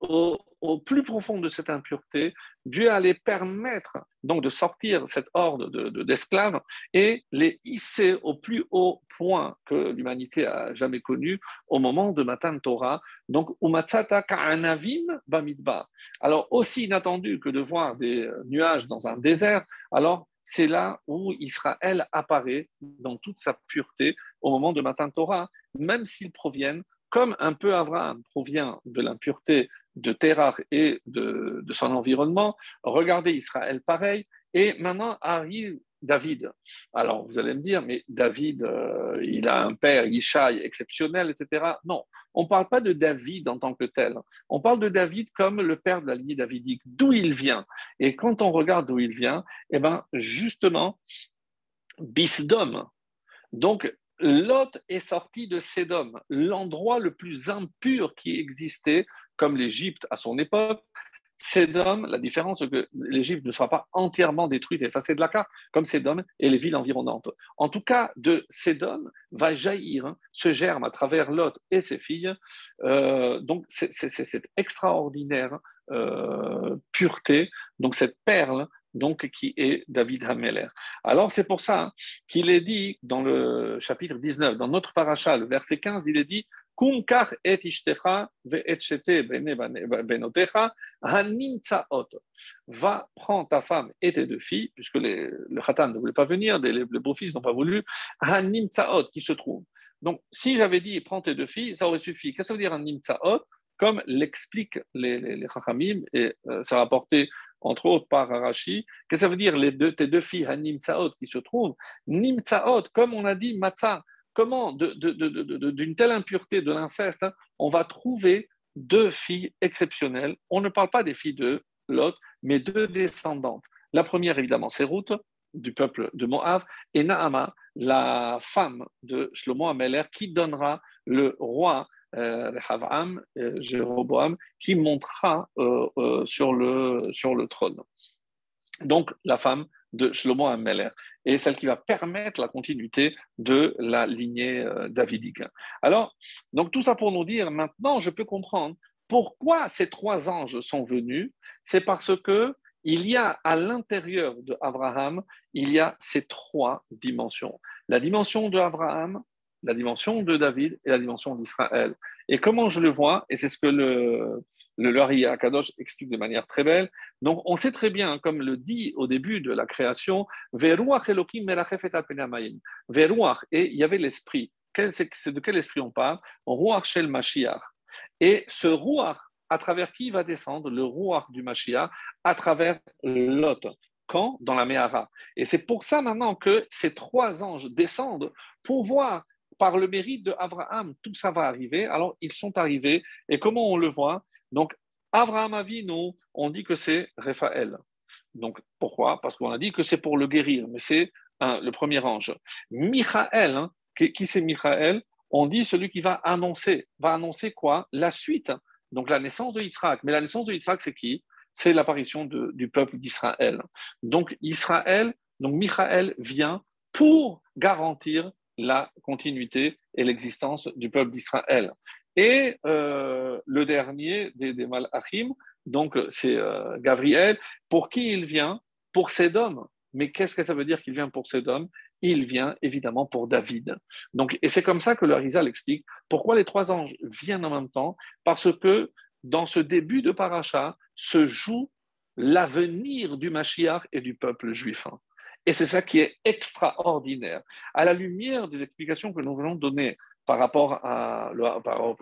au, plus profond de cette impureté, Dieu allait permettre donc de sortir cette horde d'esclaves de, et les hisser au plus haut point que l'humanité a jamais connu au moment de Matan Torah. Donc, Umatsata Ka'anavim Bamidba. Alors, aussi inattendu que de voir des nuages dans un désert, alors c'est là où Israël apparaît dans toute sa pureté au moment de Matan Torah, même s'ils proviennent comme un peu Abraham provient de l'impureté de Terah et de, son environnement, regardez Israël pareil, et maintenant arrive David. Alors vous allez me dire, mais David, euh, il a un père, Yishai, exceptionnel, etc. Non, on ne parle pas de David en tant que tel. On parle de David comme le père de la lignée davidique, d'où il vient? Et quand on regarde d'où il vient, eh ben justement, Bisdom. Donc Lot est sorti de Sédom, l'endroit le plus impur qui existait, comme l'Égypte à son époque. Sédom, la différence, c'est que l'Égypte ne soit pas entièrement détruite, effacée de la carte, comme Sédom et les villes environnantes. En tout cas, de Sédom va jaillir hein, ce germe à travers Lot et ses filles. Euh, donc, c'est cette extraordinaire euh, pureté, donc cette perle donc qui est David Hameler. Alors c'est pour ça qu'il est dit dans le chapitre 19, dans notre paracha, le verset 15, il est dit Kum et ishtecha benotecha Va prendre ta femme et tes deux filles, puisque le khatan ne voulait pas venir, les, beaux-fils n'ont pas voulu, Hanimtsaot qui se trouve. Donc si j'avais dit prends tes deux filles, ça aurait suffi. Qu'est-ce que ça veut dire un nimtsaot Comme l'expliquent les, les, les et euh, ça va porter entre autres par. Qu'est-ce que ça veut dire les deux, tes deux filles à Nimtsaot qui se trouvent? Nimtsaot, comme on a dit, Matzah. Comment, d'une telle impureté de l'inceste, hein, on va trouver deux filles exceptionnelles On ne parle pas des filles de Lot, mais deux descendantes. La première, évidemment, c'est Ruth, du peuple de Moab, et Naama, la femme de Shlomo Ameler, qui donnera le roi euh, euh, Jéroboam, qui montera euh, sur, le, sur le trône. Donc, la femme de Shlomo Ameler, et celle qui va permettre la continuité de la lignée davidique. Alors, donc tout ça pour nous dire, maintenant, je peux comprendre pourquoi ces trois anges sont venus. C'est parce que il y a à l'intérieur de Abraham, il y a ces trois dimensions. La dimension de Abraham, la dimension de David et la dimension d'Israël. Et comment je le vois, et c'est ce que le, le Akadosh explique de manière très belle, donc on sait très bien, comme le dit au début de la création, Veruach Veruach, et il y avait l'esprit. C'est de quel esprit on parle? Ruach Shel Mashiach. Et ce Ruach, à travers qui va descendre? Le Ruach du Mashiach À travers Lot quand? Dans la Mehara. Et c'est pour ça maintenant que ces trois anges descendent pour voir par le mérite de Abraham, tout ça va arriver. Alors, ils sont arrivés. Et comment on le voit? Donc, Abraham Avinu, on dit que c'est Raphaël. Donc, pourquoi? Parce qu'on a dit que c'est pour le guérir, mais c'est le premier ange. Michael, hein, qui, c'est Michael On dit celui qui va annoncer. Va annoncer quoi? La suite. Donc, la naissance de Yitzhak. Mais la naissance de Yitzhak, c'est qui? C'est l'apparition du peuple d'Israël. Donc, Israël, donc Michael vient pour garantir la continuité et l'existence du peuple d'Israël. Et euh, le dernier des, des Malachim, donc c'est euh, Gabriel, pour qui il vient? Pour Sédom. Mais qu'est-ce que ça veut dire qu'il vient pour Sédom? Il vient évidemment pour David. Donc, et c'est comme ça que le Harizal explique pourquoi les trois anges viennent en même temps, parce que dans ce début de paracha se joue l'avenir du Mashiach et du peuple juif. Et c'est ça qui est extraordinaire. À la lumière des explications que nous venons de donner par rapport, à,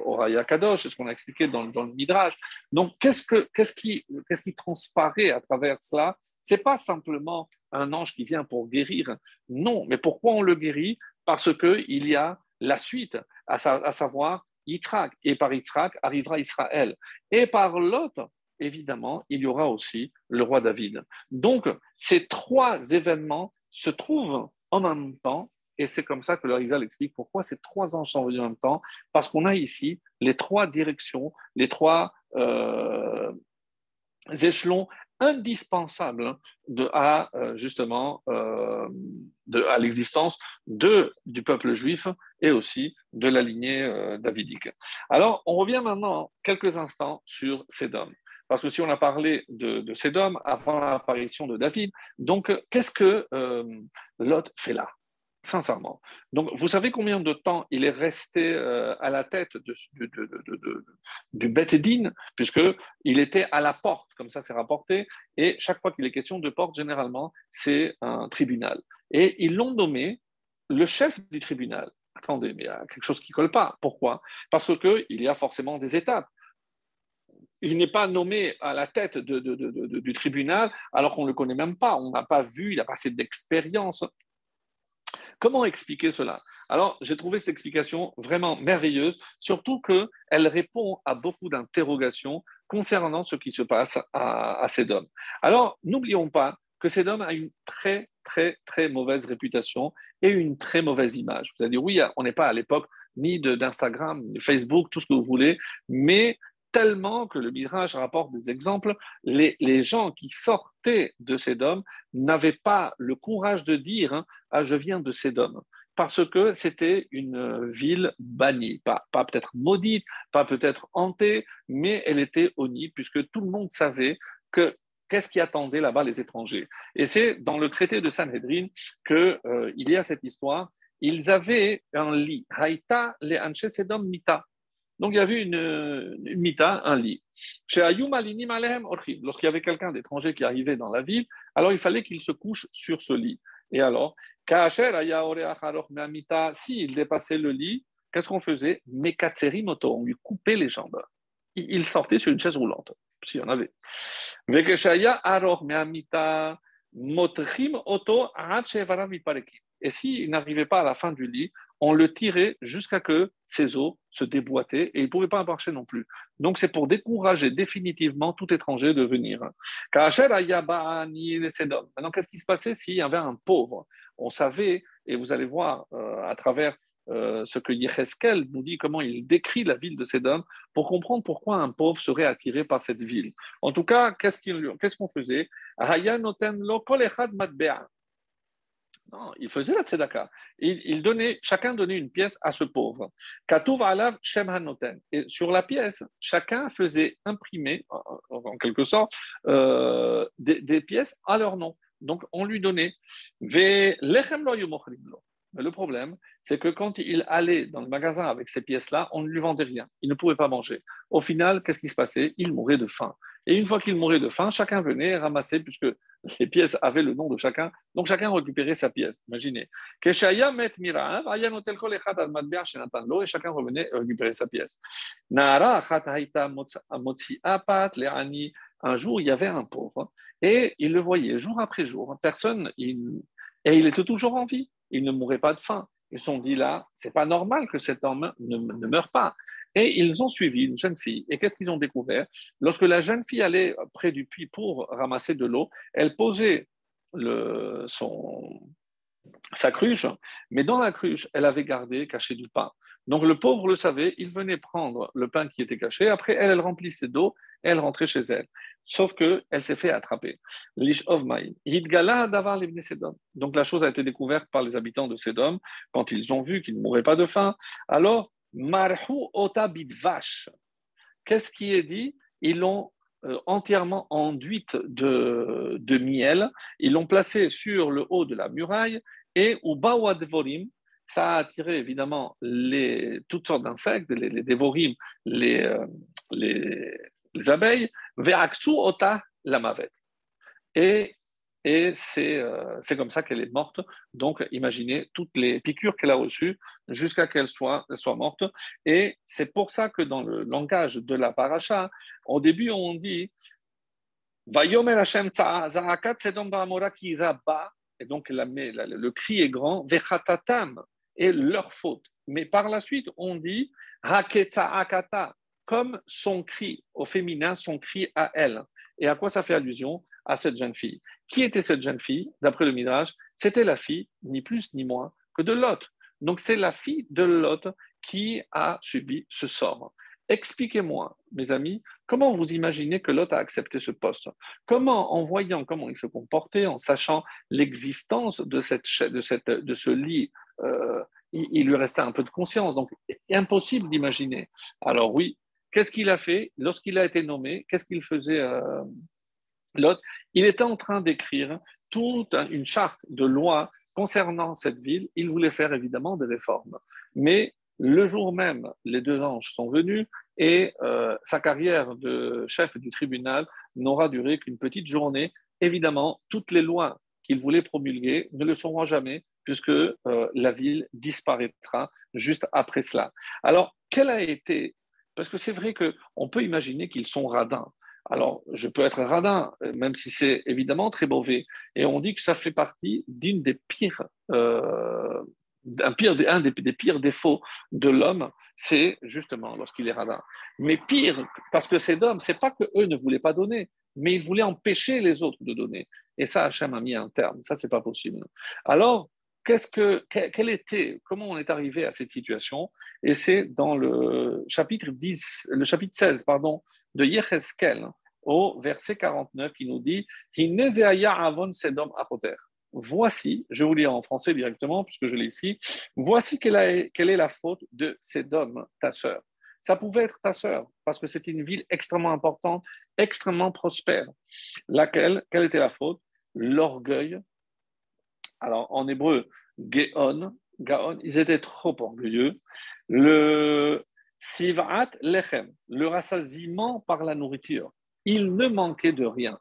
au Raya Kadosh, c'est ce qu'on a expliqué dans, le Midrash. Donc, qu'est-ce, que, qu'est-ce, qui, qu'est-ce transparaît à travers cela? C'est pas simplement un ange qui vient pour guérir. Non, mais pourquoi on le guérit? Parce qu'il y a la suite, à, savoir Yitzhak. Et par Yitzhak arrivera Israël. Et par l'autre, évidemment, il y aura aussi le roi David. Donc, ces trois événements se trouvent en même temps, et c'est comme ça que le Rizal explique pourquoi ces trois anges sont venus en même temps, parce qu'on a ici les trois directions, les trois euh, échelons indispensables à euh, justement euh, à l'existence du peuple juif et aussi de la lignée davidique. Alors, on revient maintenant quelques instants sur Sédom. Parce que si on a parlé de, de Sédom avant l'apparition de David, donc qu'est-ce que Lot fait là sincèrement? Donc, vous savez combien de temps il est resté euh, à la tête du Beth puisqu'il était à la porte, comme ça c'est rapporté, et chaque fois qu'il est question de porte, généralement, c'est un tribunal. Et ils l'ont nommé le chef du tribunal. Attendez, mais il y a quelque chose qui colle pas. Pourquoi? Parce qu'il y a forcément des étapes. Il n'est pas nommé à la tête du tribunal alors qu'on ne le connaît même pas. On n'a pas vu, il n'a pas assez d'expérience. Comment expliquer cela? Alors, j'ai trouvé cette explication vraiment merveilleuse, surtout qu'elle répond à beaucoup d'interrogations concernant ce qui se passe à, à. Alors, n'oublions pas que Sédom a une très, très, très mauvaise réputation et une très mauvaise image. Vous allez dire, oui, on n'est pas à l'époque ni d'Instagram, Facebook, tout ce que vous voulez, mais tellement que le Midrash rapporte des exemples, les, gens qui sortaient de Sédom n'avaient pas le courage de dire hein, Ah, je viens de Sédom parce que c'était une ville bannie, pas, pas peut-être maudite, pas peut-être hantée, mais elle était honnie, puisque tout le monde savait que qu'est-ce qui attendait là-bas les étrangers. Et c'est dans le traité de Sanhedrin qu'il euh, y a cette histoire. Ils avaient un lit, Haïta le Anche Sedom Mita. Donc il y avait une, mita, un lit. Chez lorsqu'il y avait quelqu'un d'étranger qui arrivait dans la ville, alors il fallait qu'il se couche sur ce lit. Et alors, s'il dépassait le lit, qu'est-ce qu'on faisait? On lui coupait les jambes. Il sortait sur une chaise roulante, s'il y en avait. Et s'il n'arrivait pas à la fin du lit, on le tirait jusqu'à que ses os se déboîtaient et il ne pouvait pas marcher non plus. Donc c'est pour décourager définitivement tout étranger de venir. Maintenant, qu'est-ce qui se passait s'il y avait un pauvre? On savait, et vous allez voir euh, à travers euh, ce que Yecheskel nous dit, comment il décrit la ville de Sédom, pour comprendre pourquoi un pauvre serait attiré par cette ville. En tout cas, qu'est-ce qu'on faisait? Non, il faisait la tzedaka. Il, donnait, chacun donnait une pièce à ce pauvre. Et sur la pièce, chacun faisait imprimer, en quelque sorte, euh, des, pièces à leur nom. Donc, on lui donnait. Mais le problème, c'est que quand il allait dans le magasin avec ces pièces-là, on ne lui vendait rien. Il ne pouvait pas manger. Au final, qu'est-ce qui se passait? Il mourait de faim. Et une fois qu'il mourait de faim, chacun venait ramasser, puisque les pièces avaient le nom de chacun, donc chacun récupérait sa pièce. Imaginez. Et chacun revenait récupérer sa pièce. Un jour, il y avait un pauvre, et il le voyait jour après jour. Personne, et il était toujours en vie. Il ne mourait pas de faim. Ils se sont dit là, c'est pas normal que cet homme ne, ne meure pas. Et ils ont suivi une jeune fille. Et qu'est-ce qu'ils ont découvert? Lorsque la jeune fille allait près du puits pour ramasser de l'eau, elle posait le, son, sa cruche, mais dans la cruche, elle avait gardé, caché du pain. Donc le pauvre le savait, il venait prendre le pain qui était caché, après elle, elle remplissait d'eau, elle rentrait chez elle. Sauf qu'elle s'est fait attraper. Donc la chose a été découverte par les habitants de Sédom quand ils ont vu qu'ils ne mouraient pas de faim. Alors Marhu ota vache. Qu'est-ce qui est dit? Ils l'ont entièrement enduite de, miel. Ils l'ont placé sur le haut de la muraille et au Bawadvorim, ça a attiré évidemment toutes sortes d'insectes, les, les les, euh, les, les, abeilles, Veaksu ota la mavette. Et euh, c'est comme ça qu'elle est morte. Donc, imaginez toutes les piqûres qu'elle a reçues jusqu'à qu'elle soit, soit morte. Et c'est pour ça que dans le langage de la paracha, au début, on dit Vayomer Hashem Sedom et donc le cri est grand, Vechatatam, et leur faute. Mais par la suite, on dit Akata, comme son cri au féminin, son cri à elle. Et à quoi ça fait allusion À cette jeune fille? Qui était cette jeune fille D'après le Midrash, c'était la fille, ni plus ni moins, que de Lot. Donc c'est la fille de Lot qui a subi ce sort. Expliquez-moi, mes amis, comment vous imaginez que Lot a accepté ce poste? Comment, en voyant comment il se comportait, en sachant l'existence de, cette, de, cette, de ce lit, euh, il, lui restait un peu de conscience. Donc, impossible d'imaginer. Alors oui, qu'est-ce qu'il a fait lorsqu'il a été nommé? Qu'est-ce qu'il faisait euh, Lot? Il était en train d'écrire toute une charte de loi concernant cette ville. Il voulait faire évidemment des réformes. Mais le jour même, les deux anges sont venus et euh, sa carrière de chef du tribunal n'aura duré qu'une petite journée. Évidemment, toutes les lois qu'il voulait promulguer ne le seront jamais puisque euh, la ville disparaîtra juste après cela. Alors, quel a été Parce que c'est vrai qu'on peut imaginer qu'ils sont radins. Alors, je peux être radin, même si c'est évidemment très mauvais. Et on dit que ça fait partie d'une des pires euh, un, un des, pires défauts de l'homme, c'est justement lorsqu'il est radin. Mais pire, parce que ces hommes, c'est pas que eux ne voulaient pas donner, mais ils voulaient empêcher les autres de donner. Et ça, Hachem a mis un terme. Ça, c'est pas possible. Alors, qu'est-ce était, comment on est arrivé à cette situation? Et c'est dans le chapitre 10, le chapitre 16, pardon, de Yecheskel, au verset 49, qui nous dit avon sedom voici, je vous lis en français directement puisque je l'ai ici, voici quelle, est la faute de homme, ta sœur. Ça pouvait être ta sœur parce que c'était une ville extrêmement importante, extrêmement prospère. Laquelle, quelle était la faute? L'orgueil. Alors en hébreu, Geon, Gaon, ils étaient trop orgueilleux. Le Sivat Lechem, le rassasiement par la nourriture. Il ne manquait de rien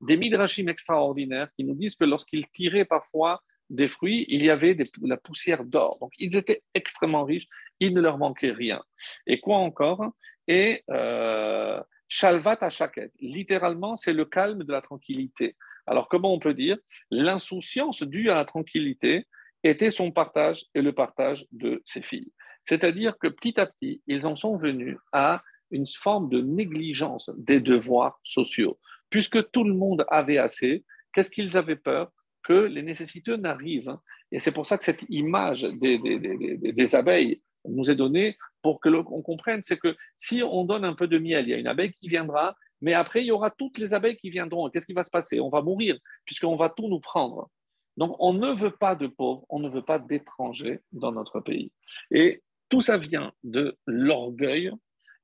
des midrashim extraordinaires qui nous disent que lorsqu'ils tiraient parfois des fruits, il y avait de la poussière d'or. Donc, ils étaient extrêmement riches, il ne leur manquait rien. Et quoi encore? Et euh, Shalvat Ashaket, littéralement, c'est le calme de la tranquillité. Alors, comment on peut dire L'insouciance due à la tranquillité était son partage et le partage de ses filles. C'est-à-dire que petit à petit, ils en sont venus à une forme de négligence des devoirs sociaux puisque tout le monde avait assez, qu'est-ce qu'ils avaient peur? Que les nécessiteux n'arrivent. Hein. Et c'est pour ça que cette image des, abeilles nous est donnée pour que l'on comprenne, c'est que si on donne un peu de miel, il y a une abeille qui viendra, mais après, il y aura toutes les abeilles qui viendront. Qu'est-ce qui va se passer? On va mourir, puisqu'on va tout nous prendre. Donc, on ne veut pas de pauvres, on ne veut pas d'étrangers dans notre pays. Et tout ça vient de l'orgueil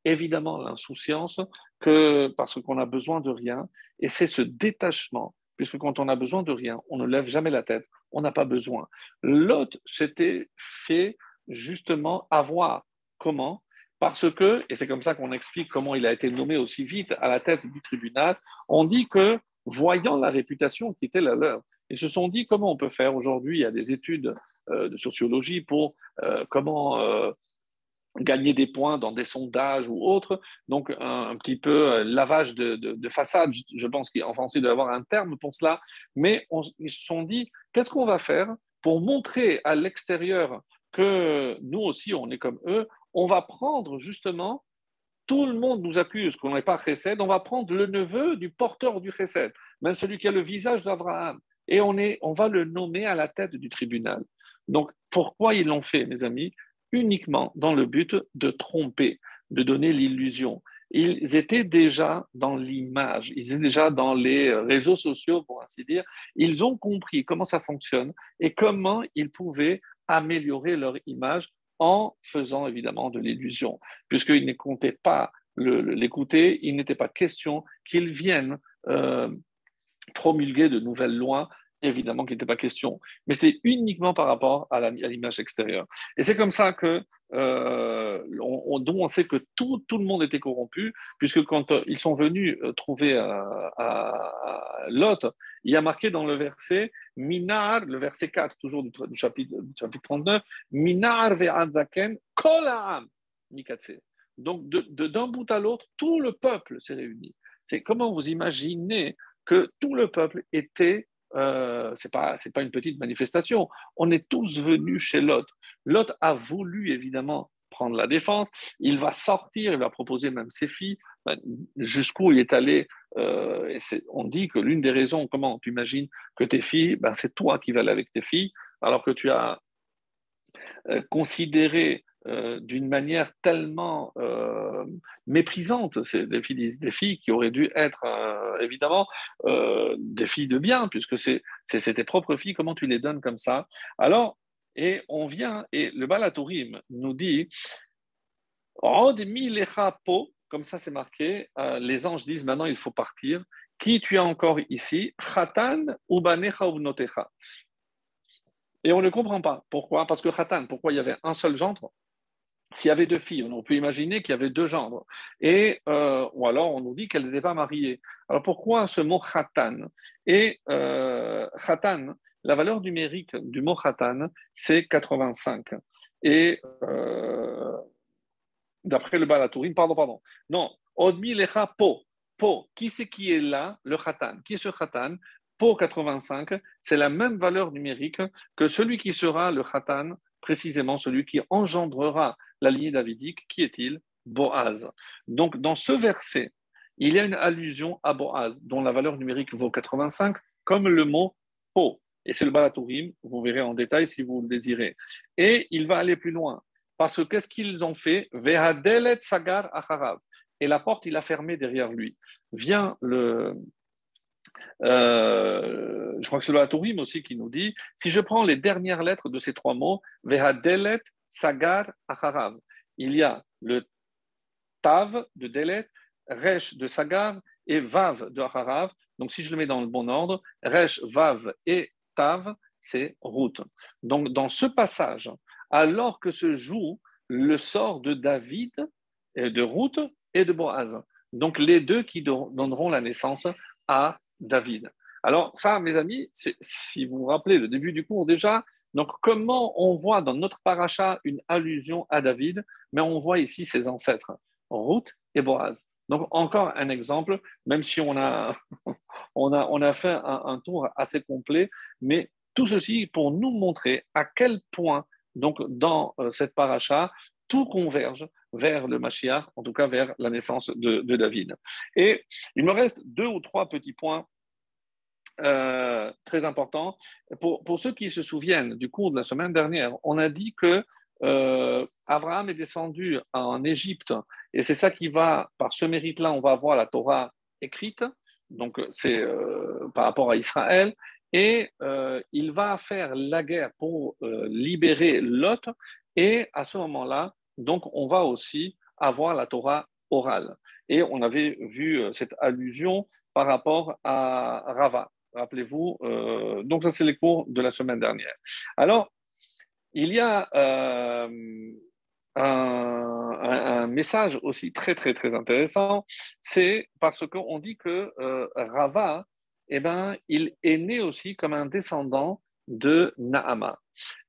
évidemment l'insouciance, que parce qu'on a besoin de rien, et c'est ce détachement, puisque quand on a besoin de rien, on ne lève jamais la tête, on n'a pas besoin. L'autre s'était fait justement avoir. Comment? Parce que, et c'est comme ça qu'on explique comment il a été nommé aussi vite à la tête du tribunal, on dit que, voyant la réputation qui était la leur, ils se sont dit comment on peut faire aujourd'hui, il y a des études euh, de sociologie pour euh, comment euh, gagner des points dans des sondages ou autres. Donc, un, petit peu lavage de, façade. Je pense qu'en français, il doit y avoir un terme pour cela. Mais ils se sont dit, qu'est-ce qu'on va faire pour montrer à l'extérieur que nous aussi, on est comme eux On va prendre justement, tout le monde nous accuse qu'on n'est pas chesed, on va prendre le neveu du porteur du chesed, même celui qui a le visage d'Abraham. Et on, est, on va le nommer à la tête du tribunal. Donc, pourquoi ils l'ont fait, mes amis? Uniquement dans le but de tromper, de donner l'illusion. Ils étaient déjà dans l'image, ils étaient déjà dans les réseaux sociaux, pour ainsi dire. Ils ont compris comment ça fonctionne et comment ils pouvaient améliorer leur image en faisant évidemment de l'illusion, puisqu'ils ne comptaient pas l'écouter, il n'était pas question qu'ils viennent euh, promulguer de nouvelles lois évidemment qu'il n'était pas question, mais c'est uniquement par rapport à l'image extérieure. Et c'est comme ça que euh, on, on, sait que tout, tout, le monde était corrompu, puisque quand euh, ils sont venus euh, trouver à, Lot, il y a marqué dans le verset Minar, le verset 4, toujours du, chapitre, chapitre 39, Minar ve'adzaken kolam mikatse. Donc d'un bout à l'autre, tout le peuple s'est réuni. C'est comment vous imaginez que tout le peuple était euh, c'est pas c'est pas une petite manifestation. On est tous venus chez Lot. Lot a voulu évidemment prendre la défense, il va sortir, il va proposer même ses filles, ben, jusqu'où il est allé. Euh, on dit que l'une des raisons, comment tu imagines que tes filles, ben, c'est toi qui vas aller avec tes filles, alors que tu as euh, considéré euh, d'une manière tellement euh, méprisante. C'est des filles, qui auraient dû être euh, évidemment des filles de bien, puisque c'est tes propres filles, comment tu les donnes comme ça? Alors, et on vient, et le Balatourim nous dit comme ça c'est marqué, les anges disent maintenant il faut partir. Qui tu as encore ici? Ou Et on ne comprend pas. Pourquoi? Parce que Khatan, pourquoi il y avait un seul gendre? S'il y avait deux filles, on peut imaginer qu'il y avait deux gendres. Et, euh, ou alors on nous dit qu'elles n'étaient pas mariées. Alors pourquoi ce mot khatan? Et euh, khatan, la valeur numérique du mot khatan, c'est 85. Et euh, d'après le Balatourim, pardon, pardon. Non, odmi lecha po. Po, qui c'est qui est là? Le khatan. Qui est ce khatan? Po 85, c'est la même valeur numérique que celui qui sera le khatan, précisément celui qui engendrera la lignée davidique, qui est-il? Boaz. Donc, dans ce verset, il y a une allusion à Boaz, dont la valeur numérique vaut 85, comme le mot po. Et c'est le Balatourim, vous verrez en détail si vous le désirez. Et il va aller plus loin, parce que qu'est-ce qu'ils ont fait? Vehadelet sagar acharav. Et la porte, il a fermé derrière lui. Vient le. Euh, je crois que c'est le Balatourim aussi qui nous dit si je prends les dernières lettres de ces trois mots, Vehadelet Sagar Acharav. Il y a le Tav de Delet, Resh de Sagar et Vav de Acharav. Donc si je le mets dans le bon ordre, Resh, Vav et Tav, c'est route. Donc dans ce passage, alors que se joue le sort de David, de Ruth et de Boaz. Donc les deux qui donneront la naissance à David. Alors ça, mes amis, si vous vous rappelez le début du cours déjà, donc, comment on voit dans notre paracha une allusion à David, mais on voit ici ses ancêtres, Ruth et Boaz. Donc, encore un exemple, même si on a, on a, on a fait un, tour assez complet, mais tout ceci pour nous montrer à quel point, donc, dans euh, cette paracha, tout converge vers le Mashiach, en tout cas vers la naissance de, de David. Et il me reste deux ou trois petits points euh, très important. Pour, pour, ceux qui se souviennent du cours de la semaine dernière, on a dit que euh, Abraham est descendu en Égypte et c'est ça qui va, par ce mérite-là, on va avoir la Torah écrite, donc c'est euh, par rapport à Israël, et il va faire la guerre pour libérer Lot, et à ce moment-là, donc on va aussi avoir la Torah orale. Et on avait vu cette allusion par rapport à Rava. Rappelez-vous, euh, donc ça c'est les cours de la semaine dernière. Alors, il y a euh, un, message aussi très très très intéressant, c'est parce qu'on dit que euh, Rava, eh ben, il est né aussi comme un descendant de Naama.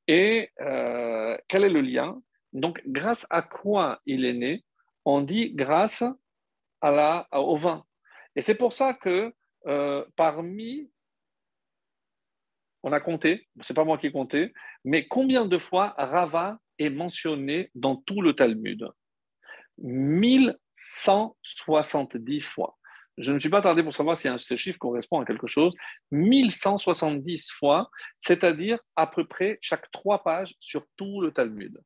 Et quel est le lien? Donc, grâce à quoi il est né? On dit grâce à la, au vin. Et c'est pour ça que parmi on a compté, c'est pas moi qui ai compté, mais combien de fois Rava est mentionné dans tout le Talmud? 1170 fois. Je ne me suis pas attardé pour savoir si ce chiffre correspond à quelque chose. 1170 fois, c'est-à-dire à peu près chaque trois pages sur tout le Talmud.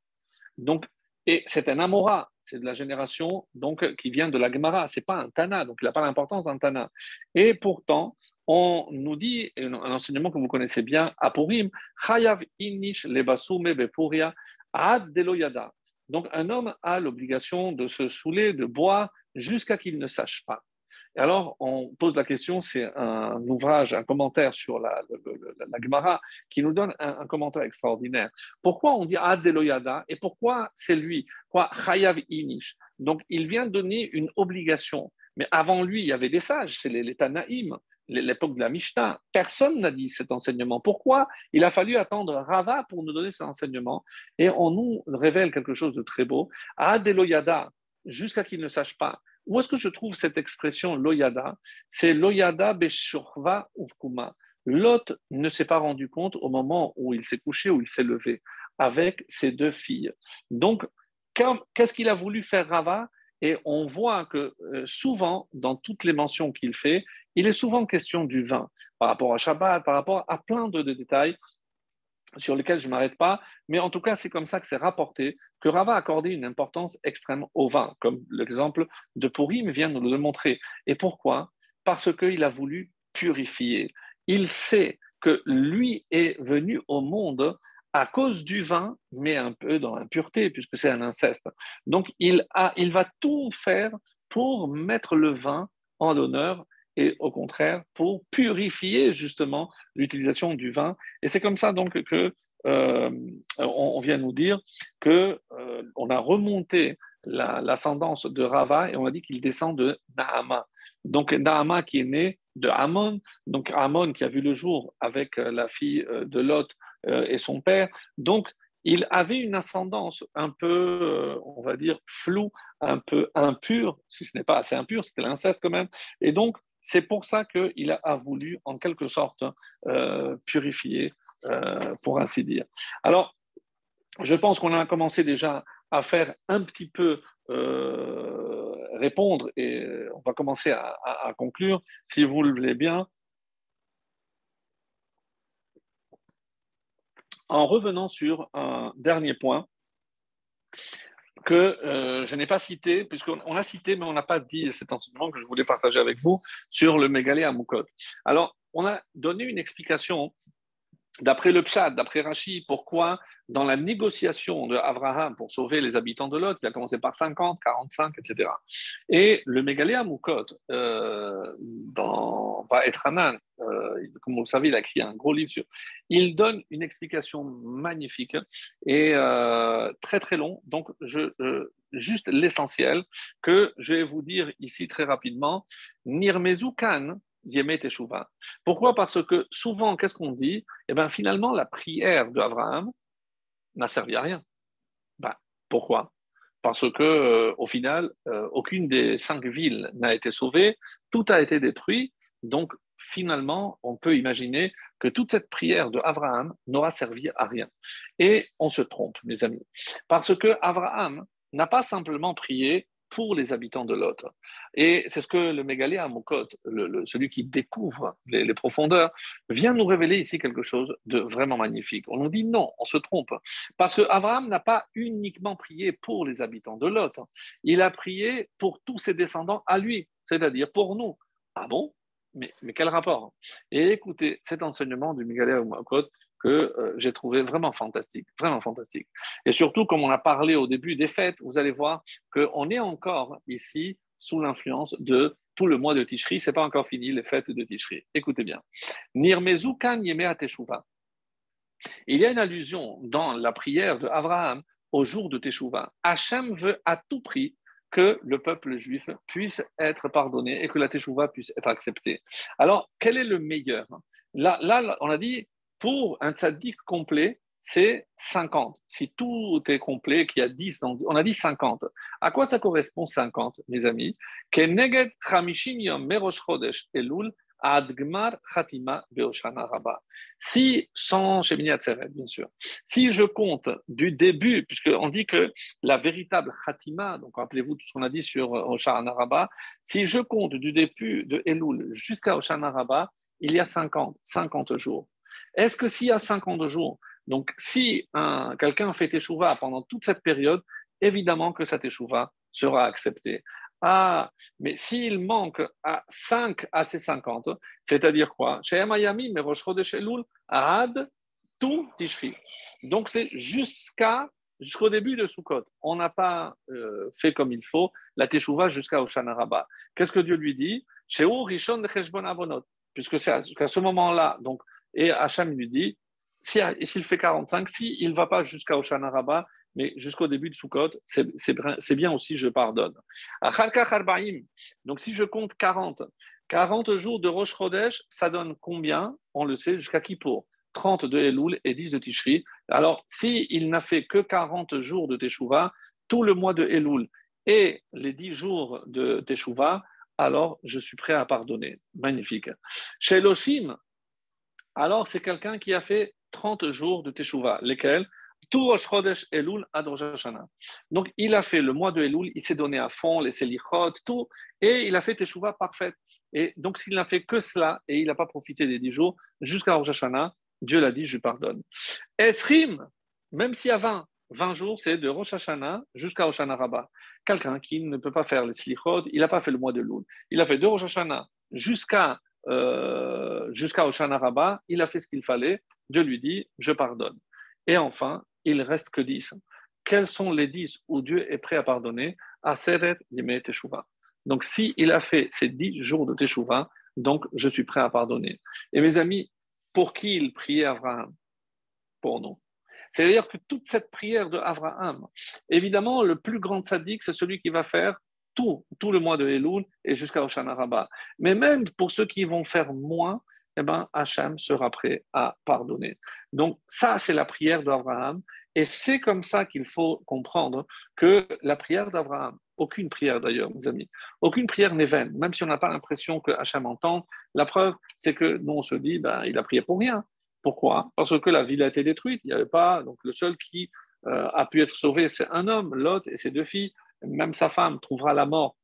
Donc, et c'est un Amora, c'est de la génération donc qui vient de la Gemara, c'est pas un Tana, donc il n'a pas l'importance d'un Tana. Et pourtant, on nous dit, un enseignement que vous connaissez bien, à Purim, Chayav inish lebasume bepuria ad deloyada. Donc un homme a l'obligation de se saouler, de boire, jusqu'à qu'il ne sache pas. Alors, on pose la question, c'est un ouvrage, un commentaire sur la, la, Gemara qui nous donne un, commentaire extraordinaire. Pourquoi on dit Ad Deloyada et pourquoi c'est lui? Quoi Chayav Inish? Donc, il vient donner une obligation. Mais avant lui, il y avait des sages, c'est les, les Tanaïm l'époque de la Mishnah. Personne n'a dit cet enseignement. Pourquoi? Il a fallu attendre Rava pour nous donner cet enseignement Et on nous révèle quelque chose de très beau. Ad Loyada, jusqu'à qu'il ne sache pas. Où est-ce que je trouve cette expression loyada? C'est loyada beshurva uvkuma. Lot ne s'est pas rendu compte au moment où il s'est couché, où il s'est levé, avec ses deux filles. Donc, Qu'est-ce qu'il a voulu faire Rava? Et on voit que euh, souvent, dans toutes les mentions qu'il fait, il est souvent question du vin, par rapport à Shabbat, par rapport à plein de, détails sur lesquels je ne m'arrête pas, mais en tout cas, c'est comme ça que c'est rapporté que Rava a accordé une importance extrême au vin, comme l'exemple de Purim vient nous le montrer. Et pourquoi? Parce qu'il a voulu purifier. Il sait que lui est venu au monde à cause du vin, mais un peu dans l'impureté, puisque c'est un inceste. Donc, il, a, il va tout faire pour mettre le vin en l'honneur et au contraire pour purifier justement l'utilisation du vin. Et c'est comme ça donc que euh, on, vient nous dire que euh, on a remonté l'ascendance de Rava et on a dit qu'il descend de Nahama. Donc Nahama qui est né de Amon, donc Amon qui a vu le jour avec euh, la fille de Lot et son père. Donc il avait une ascendance un peu, on va dire, floue, un peu impure, si ce n'est pas assez impure, c'était l'inceste quand même. Et donc, c'est pour ça qu'il a, voulu, en quelque sorte, purifier, pour ainsi dire. Alors, je pense qu'on a commencé déjà à faire un petit peu répondre et on va commencer à, conclure, si vous le voulez bien. En revenant sur un dernier point que euh, je n'ai pas cité, puisqu'on a cité, mais on n'a pas dit cet enseignement que je voulais partager avec vous sur le mégalé à Moukot. Alors, on a donné une explication D'après le Pshad, d'après Rashi, pourquoi dans la négociation de Abraham pour sauver les habitants de Lot, il a commencé par 50, 45, etc. Et le Mégaléa Moukot, euh, dans Etranan, euh, comme vous le savez, il a écrit un gros livre sur. Il donne une explication magnifique et euh, très très long. Donc, je, euh, juste l'essentiel que je vais vous dire ici très rapidement. Nirmezu Khan, Pourquoi? Parce que souvent, qu'est-ce qu'on dit? Eh bien, finalement, la prière d'Abraham n'a servi à rien. Ben, pourquoi? Parce que, euh, au final, euh, aucune des cinq villes n'a été sauvée, tout a été détruit. Donc, finalement, on peut imaginer que toute cette prière de Abraham n'aura servi à rien. Et on se trompe, mes amis, parce que Abraham n'a pas simplement prié pour les habitants de l'autre. Et c'est ce que le mégalé à Mokot, celui qui découvre les, profondeurs, vient nous révéler ici quelque chose de vraiment magnifique. On nous dit non, on se trompe. Parce que Abraham n'a pas uniquement prié pour les habitants de l'autre, il a prié pour tous ses descendants à lui, c'est-à-dire pour nous. Ah bon? Mais, mais, quel rapport? Et écoutez, cet enseignement du Mégalé à Mokot, que euh, j'ai trouvé vraiment fantastique, vraiment fantastique. Et surtout, comme on a parlé au début des fêtes, vous allez voir qu'on est encore ici sous l'influence de tout le mois de Tishri. Ce n'est pas encore fini, les fêtes de Tishri. Écoutez bien. Il y a une allusion dans la prière d'Abraham au jour de Teshuvah. Hachem veut à tout prix que le peuple juif puisse être pardonné et que la Teshuvah puisse être acceptée. Alors, quel est le meilleur? Là, là, on a dit pour un tzaddik complet, c'est 50. Si tout est complet, qu'il y a 10, on a dit 50. À quoi ça correspond 50, mes amis? Si, sans Atzeret, bien sûr, si je compte du début, puisqu'on dit que la véritable Khatima, donc rappelez-vous tout ce qu'on a dit sur Oshana Rabba, si je compte du début de Elul jusqu'à Oshana Rabba, il y a 50, 50 jours. Est-ce que s'il y a 50 jours, donc si quelqu'un fait échouva pendant toute cette période, évidemment que cette échouva sera acceptée. Ah, mais s'il manque à 5 à ces 50, c'est-à-dire quoi? Chez Miami, mais Ad, tout Tishri. Donc c'est jusqu'à jusqu'au début de Sukkot. On n'a pas euh, fait comme il faut la Teshuvah jusqu'à Oshana Rabbah. Qu'est-ce que Dieu lui dit? Chez Rishon de Abonot. Puisque c'est à ce moment-là, donc et Hacham lui dit, s'il fait 45, s'il il ne va pas jusqu'à Oshana Rabba, mais jusqu'au début de Sukkot, c'est bien aussi, je pardonne. Donc si je compte 40, 40 jours de Rosh Chodesh, ça donne combien On le sait, jusqu'à Kippour? 30 de Elul et 10 de Tishri. Alors, s'il n'a fait que 40 jours de Teshuvah, tout le mois de Elul et les 10 jours de Teshuvah, alors je suis prêt à pardonner. Magnifique. Chez Loshim, alors c'est quelqu'un qui a fait 30 jours de Teshuvah, lesquels tout Rosh Chodesh Elul ad Donc, il a fait le mois de Elul, il s'est donné à fond, les Selichot, tout, et il a fait Teshuvah parfaite. Et donc, s'il n'a fait que cela, et il n'a pas profité des dix jours, jusqu'à Rosh Hashanah, Dieu l'a dit, je pardonne. Esrim, même s'il y a 20, 20 jours, c'est de Rosh Hashanah jusqu'à Rosh Hashanah Quelqu'un qui ne peut pas faire les Selichot, il n'a pas fait le mois de Elul. Il a fait de Rosh Hashanah jusqu'à euh, jusqu'à Rosh Hashanah il a fait ce qu'il fallait. Dieu lui dit, je pardonne. Et enfin, il reste que 10. Quels sont les 10 où Dieu est prêt à pardonner? À Seret Teshuvah. Donc, s'il il a fait ces 10 jours de Teshuvah, donc je suis prêt à pardonner. Et mes amis, pour qui il priait Abraham? Pour nous. C'est-à-dire que toute cette prière de Abraham, évidemment, le plus grand sadique, c'est celui qui va faire tout, tout le mois de Elul et jusqu'à Oshana Rabbah. Mais même pour ceux qui vont faire moins, eh ben, Hachem sera prêt à pardonner. Donc ça, c'est la prière d'Abraham. Et c'est comme ça qu'il faut comprendre que la prière d'Abraham, aucune prière d'ailleurs, mes amis, aucune prière n'est vaine, même si on n'a pas l'impression que Hachem entend. La preuve, c'est que nous, on se dit, ben, il a prié pour rien. Pourquoi? Parce que la ville a été détruite. Il n'y avait pas, donc le seul qui euh, a pu être sauvé, c'est un homme, Lot et ses deux filles. Même sa femme trouvera la mort.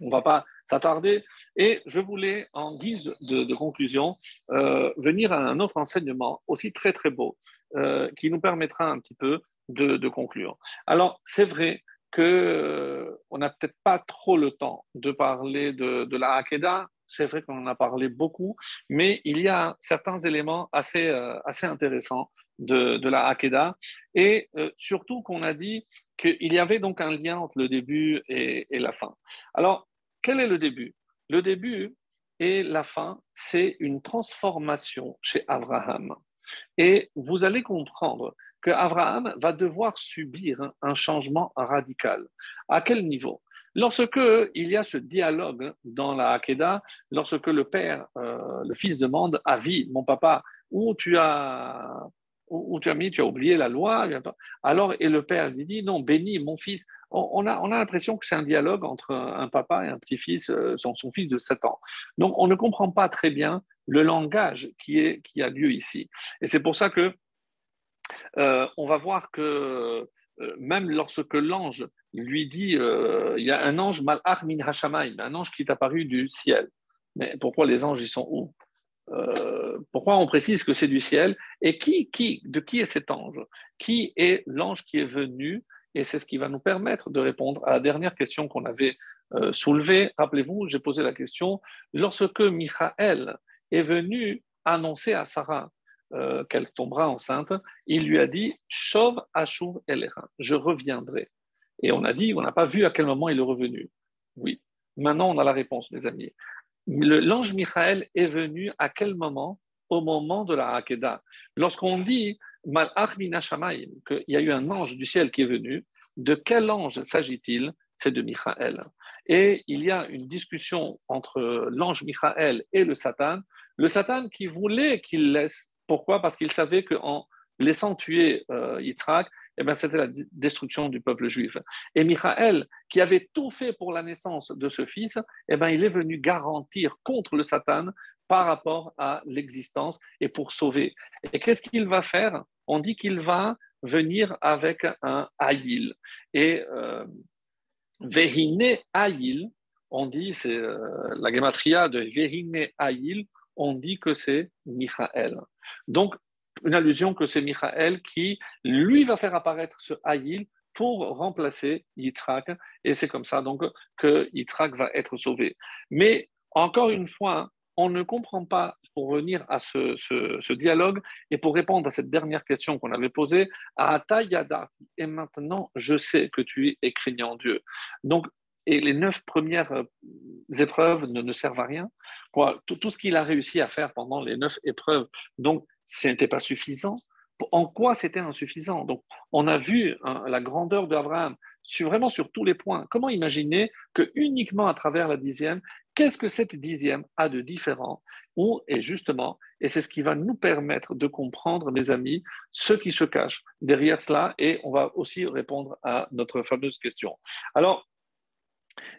On ne va pas s'attarder. Et je voulais, en guise de, conclusion, euh, venir à un autre enseignement aussi très très beau, euh, qui nous permettra un petit peu de, conclure. Alors, c'est vrai qu'on euh, n'a peut-être pas trop le temps de parler de, la Hakeda. C'est vrai qu'on en a parlé beaucoup, mais il y a certains éléments assez, assez intéressants de, la Hakeda, et surtout qu'on a dit qu'il y avait donc un lien entre le début et, la fin. Alors, quel est le début? Le début et la fin, c'est une transformation chez Abraham. Et vous allez comprendre que Abraham va devoir subir un changement radical. À quel niveau? Lorsque il y a ce dialogue dans la Hakeda, lorsque le père, euh, le fils demande à mon papa, où tu as où, tu as mis, tu as oublié la loi. Alors, et le père lui dit, non, bénis mon fils. On, a, on a l'impression que c'est un dialogue entre un papa et un petit-fils, euh, son, fils de 7 ans. Donc, on ne comprend pas très bien le langage qui, est, qui a lieu ici. Et c'est pour ça que euh, on va voir que euh, même lorsque l'ange lui dit, il y a un ange malach min hashamayim, un ange qui est apparu du ciel. Mais pourquoi les anges, ils sont où? Euh, pourquoi on précise que c'est du ciel et qui, qui, de qui est cet ange? Qui est l'ange qui est venu? Et c'est ce qui va nous permettre de répondre à la dernière question qu'on avait euh, soulevée. Rappelez-vous, j'ai posé la question lorsque Michael est venu annoncer à Sarah euh, qu'elle tombera enceinte, il lui a dit Shov Elecha, je reviendrai. Et on a dit, on n'a pas vu à quel moment il est revenu. Oui, maintenant on a la réponse, mes amis l'ange Michael est venu à quel moment? Au moment de la Hakeda. Lorsqu'on dit Malach qu'il y a eu un ange du ciel qui est venu, de quel ange s'agit-il? C'est de Michael. Et il y a une discussion entre l'ange Michael et le Satan. Le Satan qui voulait qu'il laisse. Pourquoi? Parce qu'il savait qu'en laissant tuer euh, Yitzhak, eh ben, c'était la destruction du peuple juif. Et Michael, qui avait tout fait pour la naissance de ce fils, eh ben, il est venu garantir contre le Satan par rapport à l'existence et pour sauver. Et qu'est-ce qu'il va faire? On dit qu'il va venir avec un Aïl. Et euh, Vehine Aïl, on dit, c'est euh, la gematria de Vehine Aïl, on dit que c'est Michael. Donc, une allusion que c'est Michael qui, lui, va faire apparaître ce Haïl pour remplacer Yitzhak. Et c'est comme ça donc que Yitzhak va être sauvé. Mais encore une fois, on ne comprend pas, pour revenir à ce, dialogue et pour répondre à cette dernière question qu'on avait posée, à Yada, et maintenant je sais que tu es craignant Dieu. Donc, et les neuf premières euh, épreuves ne, servent à rien. Tout, tout ce qu'il a réussi à faire pendant les neuf épreuves, donc ce n'était pas suffisant. En quoi c'était insuffisant? Donc, on a vu hein, la grandeur d'Abraham vraiment sur tous les points. Comment imaginer que uniquement à travers la dixième, qu'est-ce que cette dixième a de différent? Ou, et justement, et c'est ce qui va nous permettre de comprendre, mes amis, ce qui se cache derrière cela, et on va aussi répondre à notre fameuse question. Alors,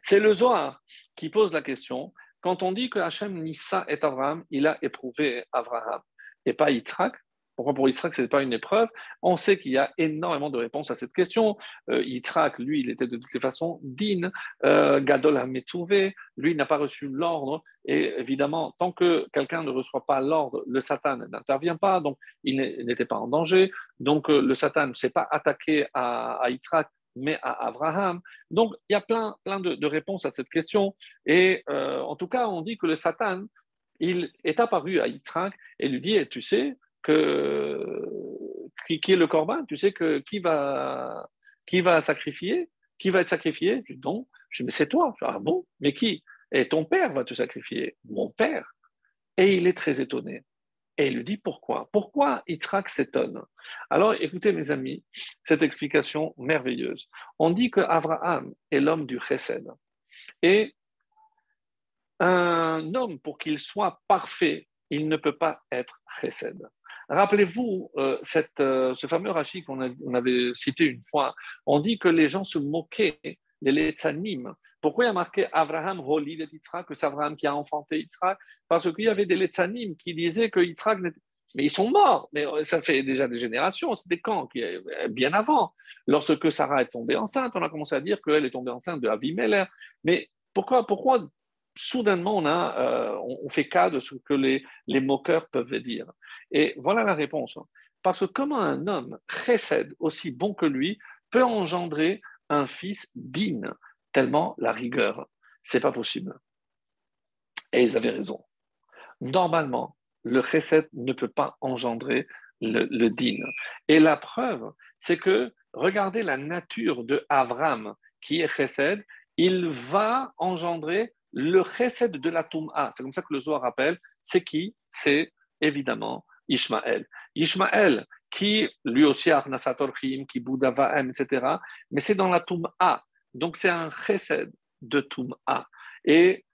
c'est le Zohar qui pose la question. Quand on dit que Hachem Nissa est Abraham, il a éprouvé Abraham et pas Yitzhak, Pourquoi pour Yitzhak, ce n'est pas une épreuve? On sait qu'il y a énormément de réponses à cette question. Euh, Yitzhak, lui, il était de toutes les façons digne. Euh, Gadol Hametouvé, lui, n'a pas reçu l'ordre. Et évidemment, tant que quelqu'un ne reçoit pas l'ordre, le Satan n'intervient pas, donc il n'était pas en danger. Donc euh, le Satan ne s'est pas attaqué à, à Yitzhak, mais à Abraham. Donc il y a plein, plein de, réponses à cette question. Et euh, en tout cas, on dit que le Satan, il est apparu à Yitzhak et lui dit, tu sais, que, qui, est le corban, tu sais que qui va, qui va sacrifier, qui va être sacrifié? Je dis je dis mais c'est toi. Ah bon, mais qui? Et ton père va te sacrifier. Mon père? Et il est très étonné. Et il lui dit pourquoi? Pourquoi Yitzhak s'étonne? Alors écoutez mes amis, cette explication merveilleuse. On dit que Abraham est l'homme du chesed. Et un homme, pour qu'il soit parfait, il ne peut pas être chesed. Rappelez-vous euh, euh, ce fameux rachis qu'on avait cité une fois. On dit que les gens se moquaient des Letzanim. Pourquoi il y a marqué Abraham Roli de Yitzhak, que c'est Abraham qui a enfanté Yitzhak? Parce qu'il y avait des Letzanim qui disaient que Yitzhak n'était mais ils sont morts, mais euh, ça fait déjà des générations, c'était quand? Bien avant. Lorsque Sarah est tombée enceinte, on a commencé à dire qu'elle est tombée enceinte de Avimelech. Mais pourquoi, pourquoi soudainement, on, a, euh, on fait cas de ce que les, les, moqueurs peuvent dire. Et voilà la réponse. Parce que comment un homme précède aussi bon que lui peut engendrer un fils digne, tellement la rigueur, c'est pas possible. Et ils avaient raison. Normalement, le chesed ne peut pas engendrer le, le digne. Et la preuve, c'est que regardez la nature de Avram, qui est chesed, il va engendrer le chesed de la Toum'a, c'est comme ça que le Zohar rappelle, c'est qui? C'est évidemment Ishmaël. Ishmaël, qui lui aussi a Arnasator qui Boudavaem, etc., mais c'est dans la Toum'a. Donc c'est un chesed de Toum'a. Et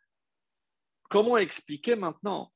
comment expliquer maintenant?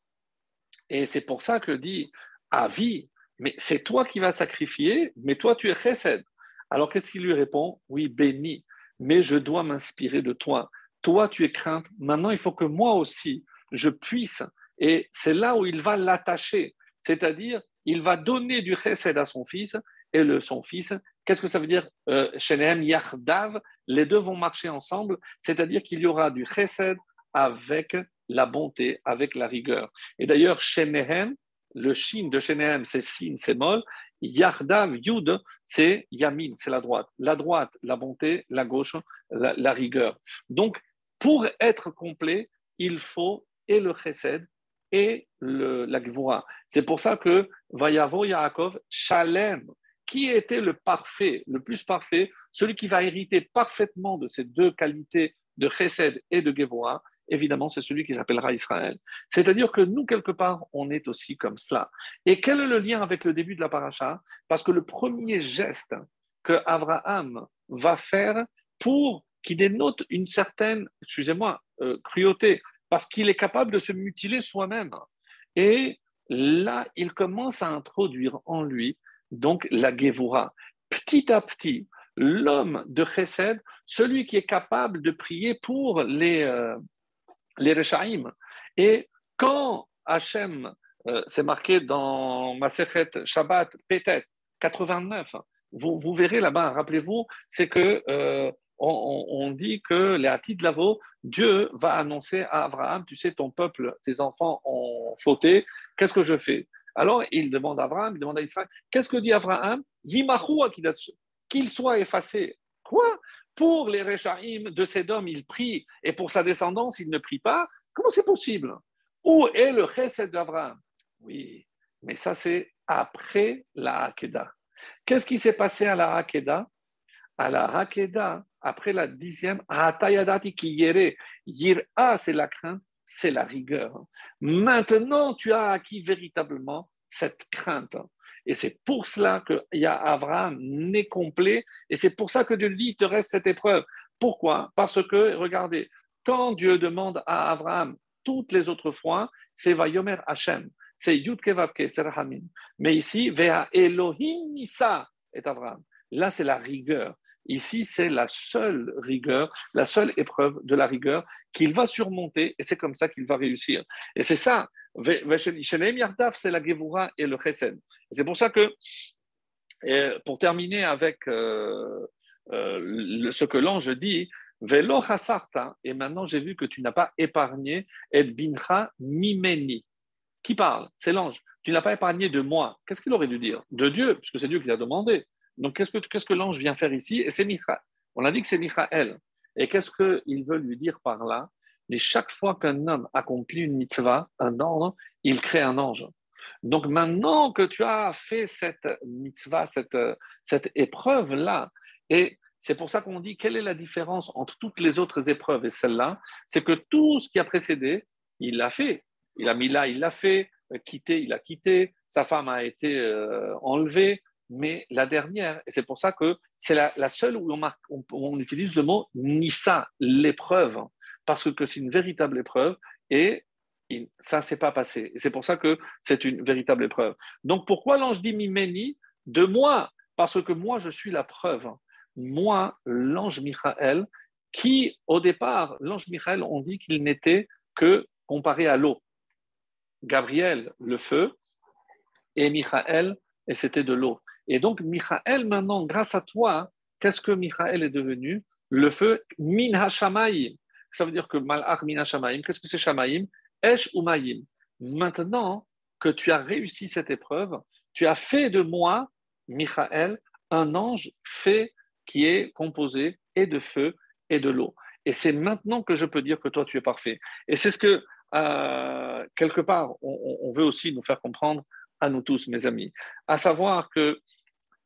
Et c'est pour ça que dit Avi, mais c'est toi qui vas sacrifier, mais toi tu es chesed. Alors qu'est-ce qu'il lui répond? Oui, béni, mais je dois m'inspirer de toi toi tu es crainte, maintenant il faut que moi aussi je puisse. Et c'est là où il va l'attacher, c'est-à-dire il va donner du chesed à son fils, et le, son fils, qu'est-ce que ça veut dire euh, Shenehem Yachdav, les deux vont marcher ensemble, c'est-à-dire qu'il y aura du chesed avec la bonté, avec la rigueur. Et d'ailleurs, Shenehem, le shin de Shenehem, c'est sin, c'est mol, Yardav, Yud, c'est Yamin, c'est la droite. La droite, la bonté, la gauche, la, la rigueur. Donc, pour être complet, il faut et le chesed et le, la gvura. C'est pour ça que Vayavo Yaakov, Shalem, qui était le parfait, le plus parfait, celui qui va hériter parfaitement de ces deux qualités de chesed et de gevura, évidemment, c'est celui qui s'appellera Israël. C'est-à-dire que nous, quelque part, on est aussi comme cela. Et quel est le lien avec le début de la paracha? Parce que le premier geste que Abraham va faire pour qui dénote une certaine, excusez-moi, euh, cruauté, parce qu'il est capable de se mutiler soi-même. Et là, il commence à introduire en lui donc la Gevura. Petit à petit, l'homme de Chesed, celui qui est capable de prier pour les, euh, les Rechaim. Et quand Hachem, euh, c'est marqué dans Masechet Shabbat, peut-être 89, vous, vous verrez là-bas, rappelez-vous, c'est que on, dit que les de Lavo, Dieu va annoncer à Abraham, tu sais, ton peuple, tes enfants ont fauté, qu'est-ce que je fais? Alors il demande à Abraham, il demande à Israël, qu'est-ce que dit Abraham? Qu'il soit effacé. Quoi? Pour les Réchaïm de homme, il prie, et pour sa descendance, il ne prie pas. Comment c'est possible? Où est le chesed d'Abraham? Oui, mais ça c'est après la Hakeda. Qu'est-ce qui s'est passé à la Hakeda À la Hakeda, après la dixième, qui yere. C'est la crainte, c'est la rigueur. Maintenant, tu as acquis véritablement cette crainte. Et c'est pour cela a Abraham né complet, et c'est pour ça que Dieu dit, il te reste cette épreuve. Pourquoi? Parce que, regardez, quand Dieu demande à Abraham toutes les autres fois, c'est Vayomer Hashem, c'est Yud Kevavke, c'est. Mais ici, Vea Elohim Nisa est Abraham. Là, c'est la rigueur. Ici, c'est la seule rigueur, la seule épreuve de la rigueur qu'il va surmonter et c'est comme ça qu'il va réussir. Et c'est ça, c'est la Gevura et le Chesed. C'est pour ça que, pour terminer avec euh, euh, ce que l'ange dit, Velo et maintenant j'ai vu que tu n'as pas épargné et bincha mimeni. Qui parle? C'est l'ange. Tu n'as pas épargné de moi. Qu'est-ce qu'il aurait dû dire? De Dieu, puisque c'est Dieu qui l'a demandé. Donc, qu'est-ce que, l'ange vient faire ici? Et c'est Michael. On a dit que c'est Michael. Et qu'est-ce qu'il veut lui dire par là? Mais chaque fois qu'un homme accomplit une mitzvah, un ordre, il crée un ange. Donc maintenant que tu as fait cette mitzvah, cette, épreuve-là, et c'est pour ça qu'on dit quelle est la différence entre toutes les autres épreuves et celle-là, c'est que tout ce qui a précédé, il l'a fait. Il a mis là, il l'a fait, quitté, il a quitté, sa femme a été euh, enlevée, mais la dernière, et c'est pour ça que c'est la, seule où on, utilise le mot nissa, l'épreuve, parce que c'est une véritable épreuve et ça ne s'est pas passé. C'est pour ça que c'est une véritable épreuve. Donc pourquoi l'ange dit Mimeni De moi, parce que moi je suis la preuve. Moi, l'ange Michael, qui au départ, l'ange Michael, on dit qu'il n'était que comparé à l'eau. Gabriel, le feu, et Michael, et c'était de l'eau. Et donc, Michael, maintenant, grâce à toi, qu'est-ce que Michael est devenu? Le feu min hashamayim. Ça veut dire que malach min hashamayim, qu'est-ce que c'est shamayim Esh umayim. Maintenant que tu as réussi cette épreuve, tu as fait de moi, Michael, un ange fait qui est composé et de feu et de l'eau. Et c'est maintenant que je peux dire que toi, tu es parfait. Et c'est ce que, euh, quelque part, on, veut aussi nous faire comprendre à nous tous, mes amis, à savoir que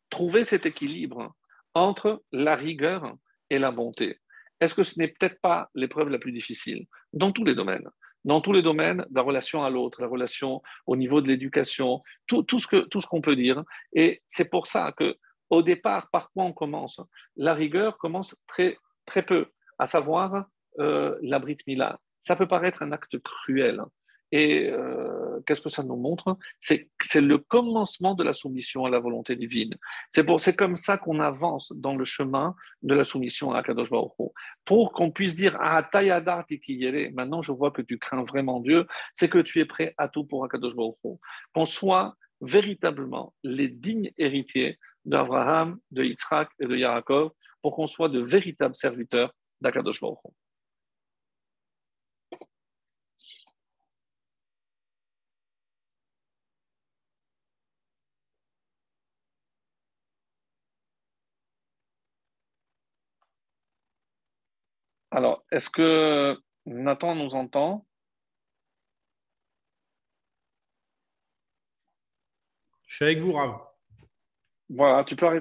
trouver cet équilibre entre la rigueur et la bonté, est-ce que ce n'est peut-être pas l'épreuve la plus difficile dans tous les domaines? Dans tous les domaines, la relation à l'autre, la relation au niveau de l'éducation, tout, tout, ce que, tout ce qu'on peut dire. Et c'est pour ça que au départ, par quoi on commence? La rigueur commence très, très peu, à savoir euh, la Brit Mila. Ça peut paraître un acte cruel, et euh, qu'est-ce que ça nous montre? C'est le commencement de la soumission à la volonté divine. C'est comme ça qu'on avance dans le chemin de la soumission à Kadosh Baruch Pour qu'on puisse dire ah maintenant je vois que tu crains vraiment Dieu, c'est que tu es prêt à tout pour Akadosh Baruch Qu'on soit véritablement les dignes héritiers d'Abraham, de Yitzhak et de Yaakov, pour qu'on soit de véritables serviteurs d'Akadosh Baruch Alors, est-ce que Nathan nous entend? Je suis avec vous, Rav. Voilà, tu peux arrêter.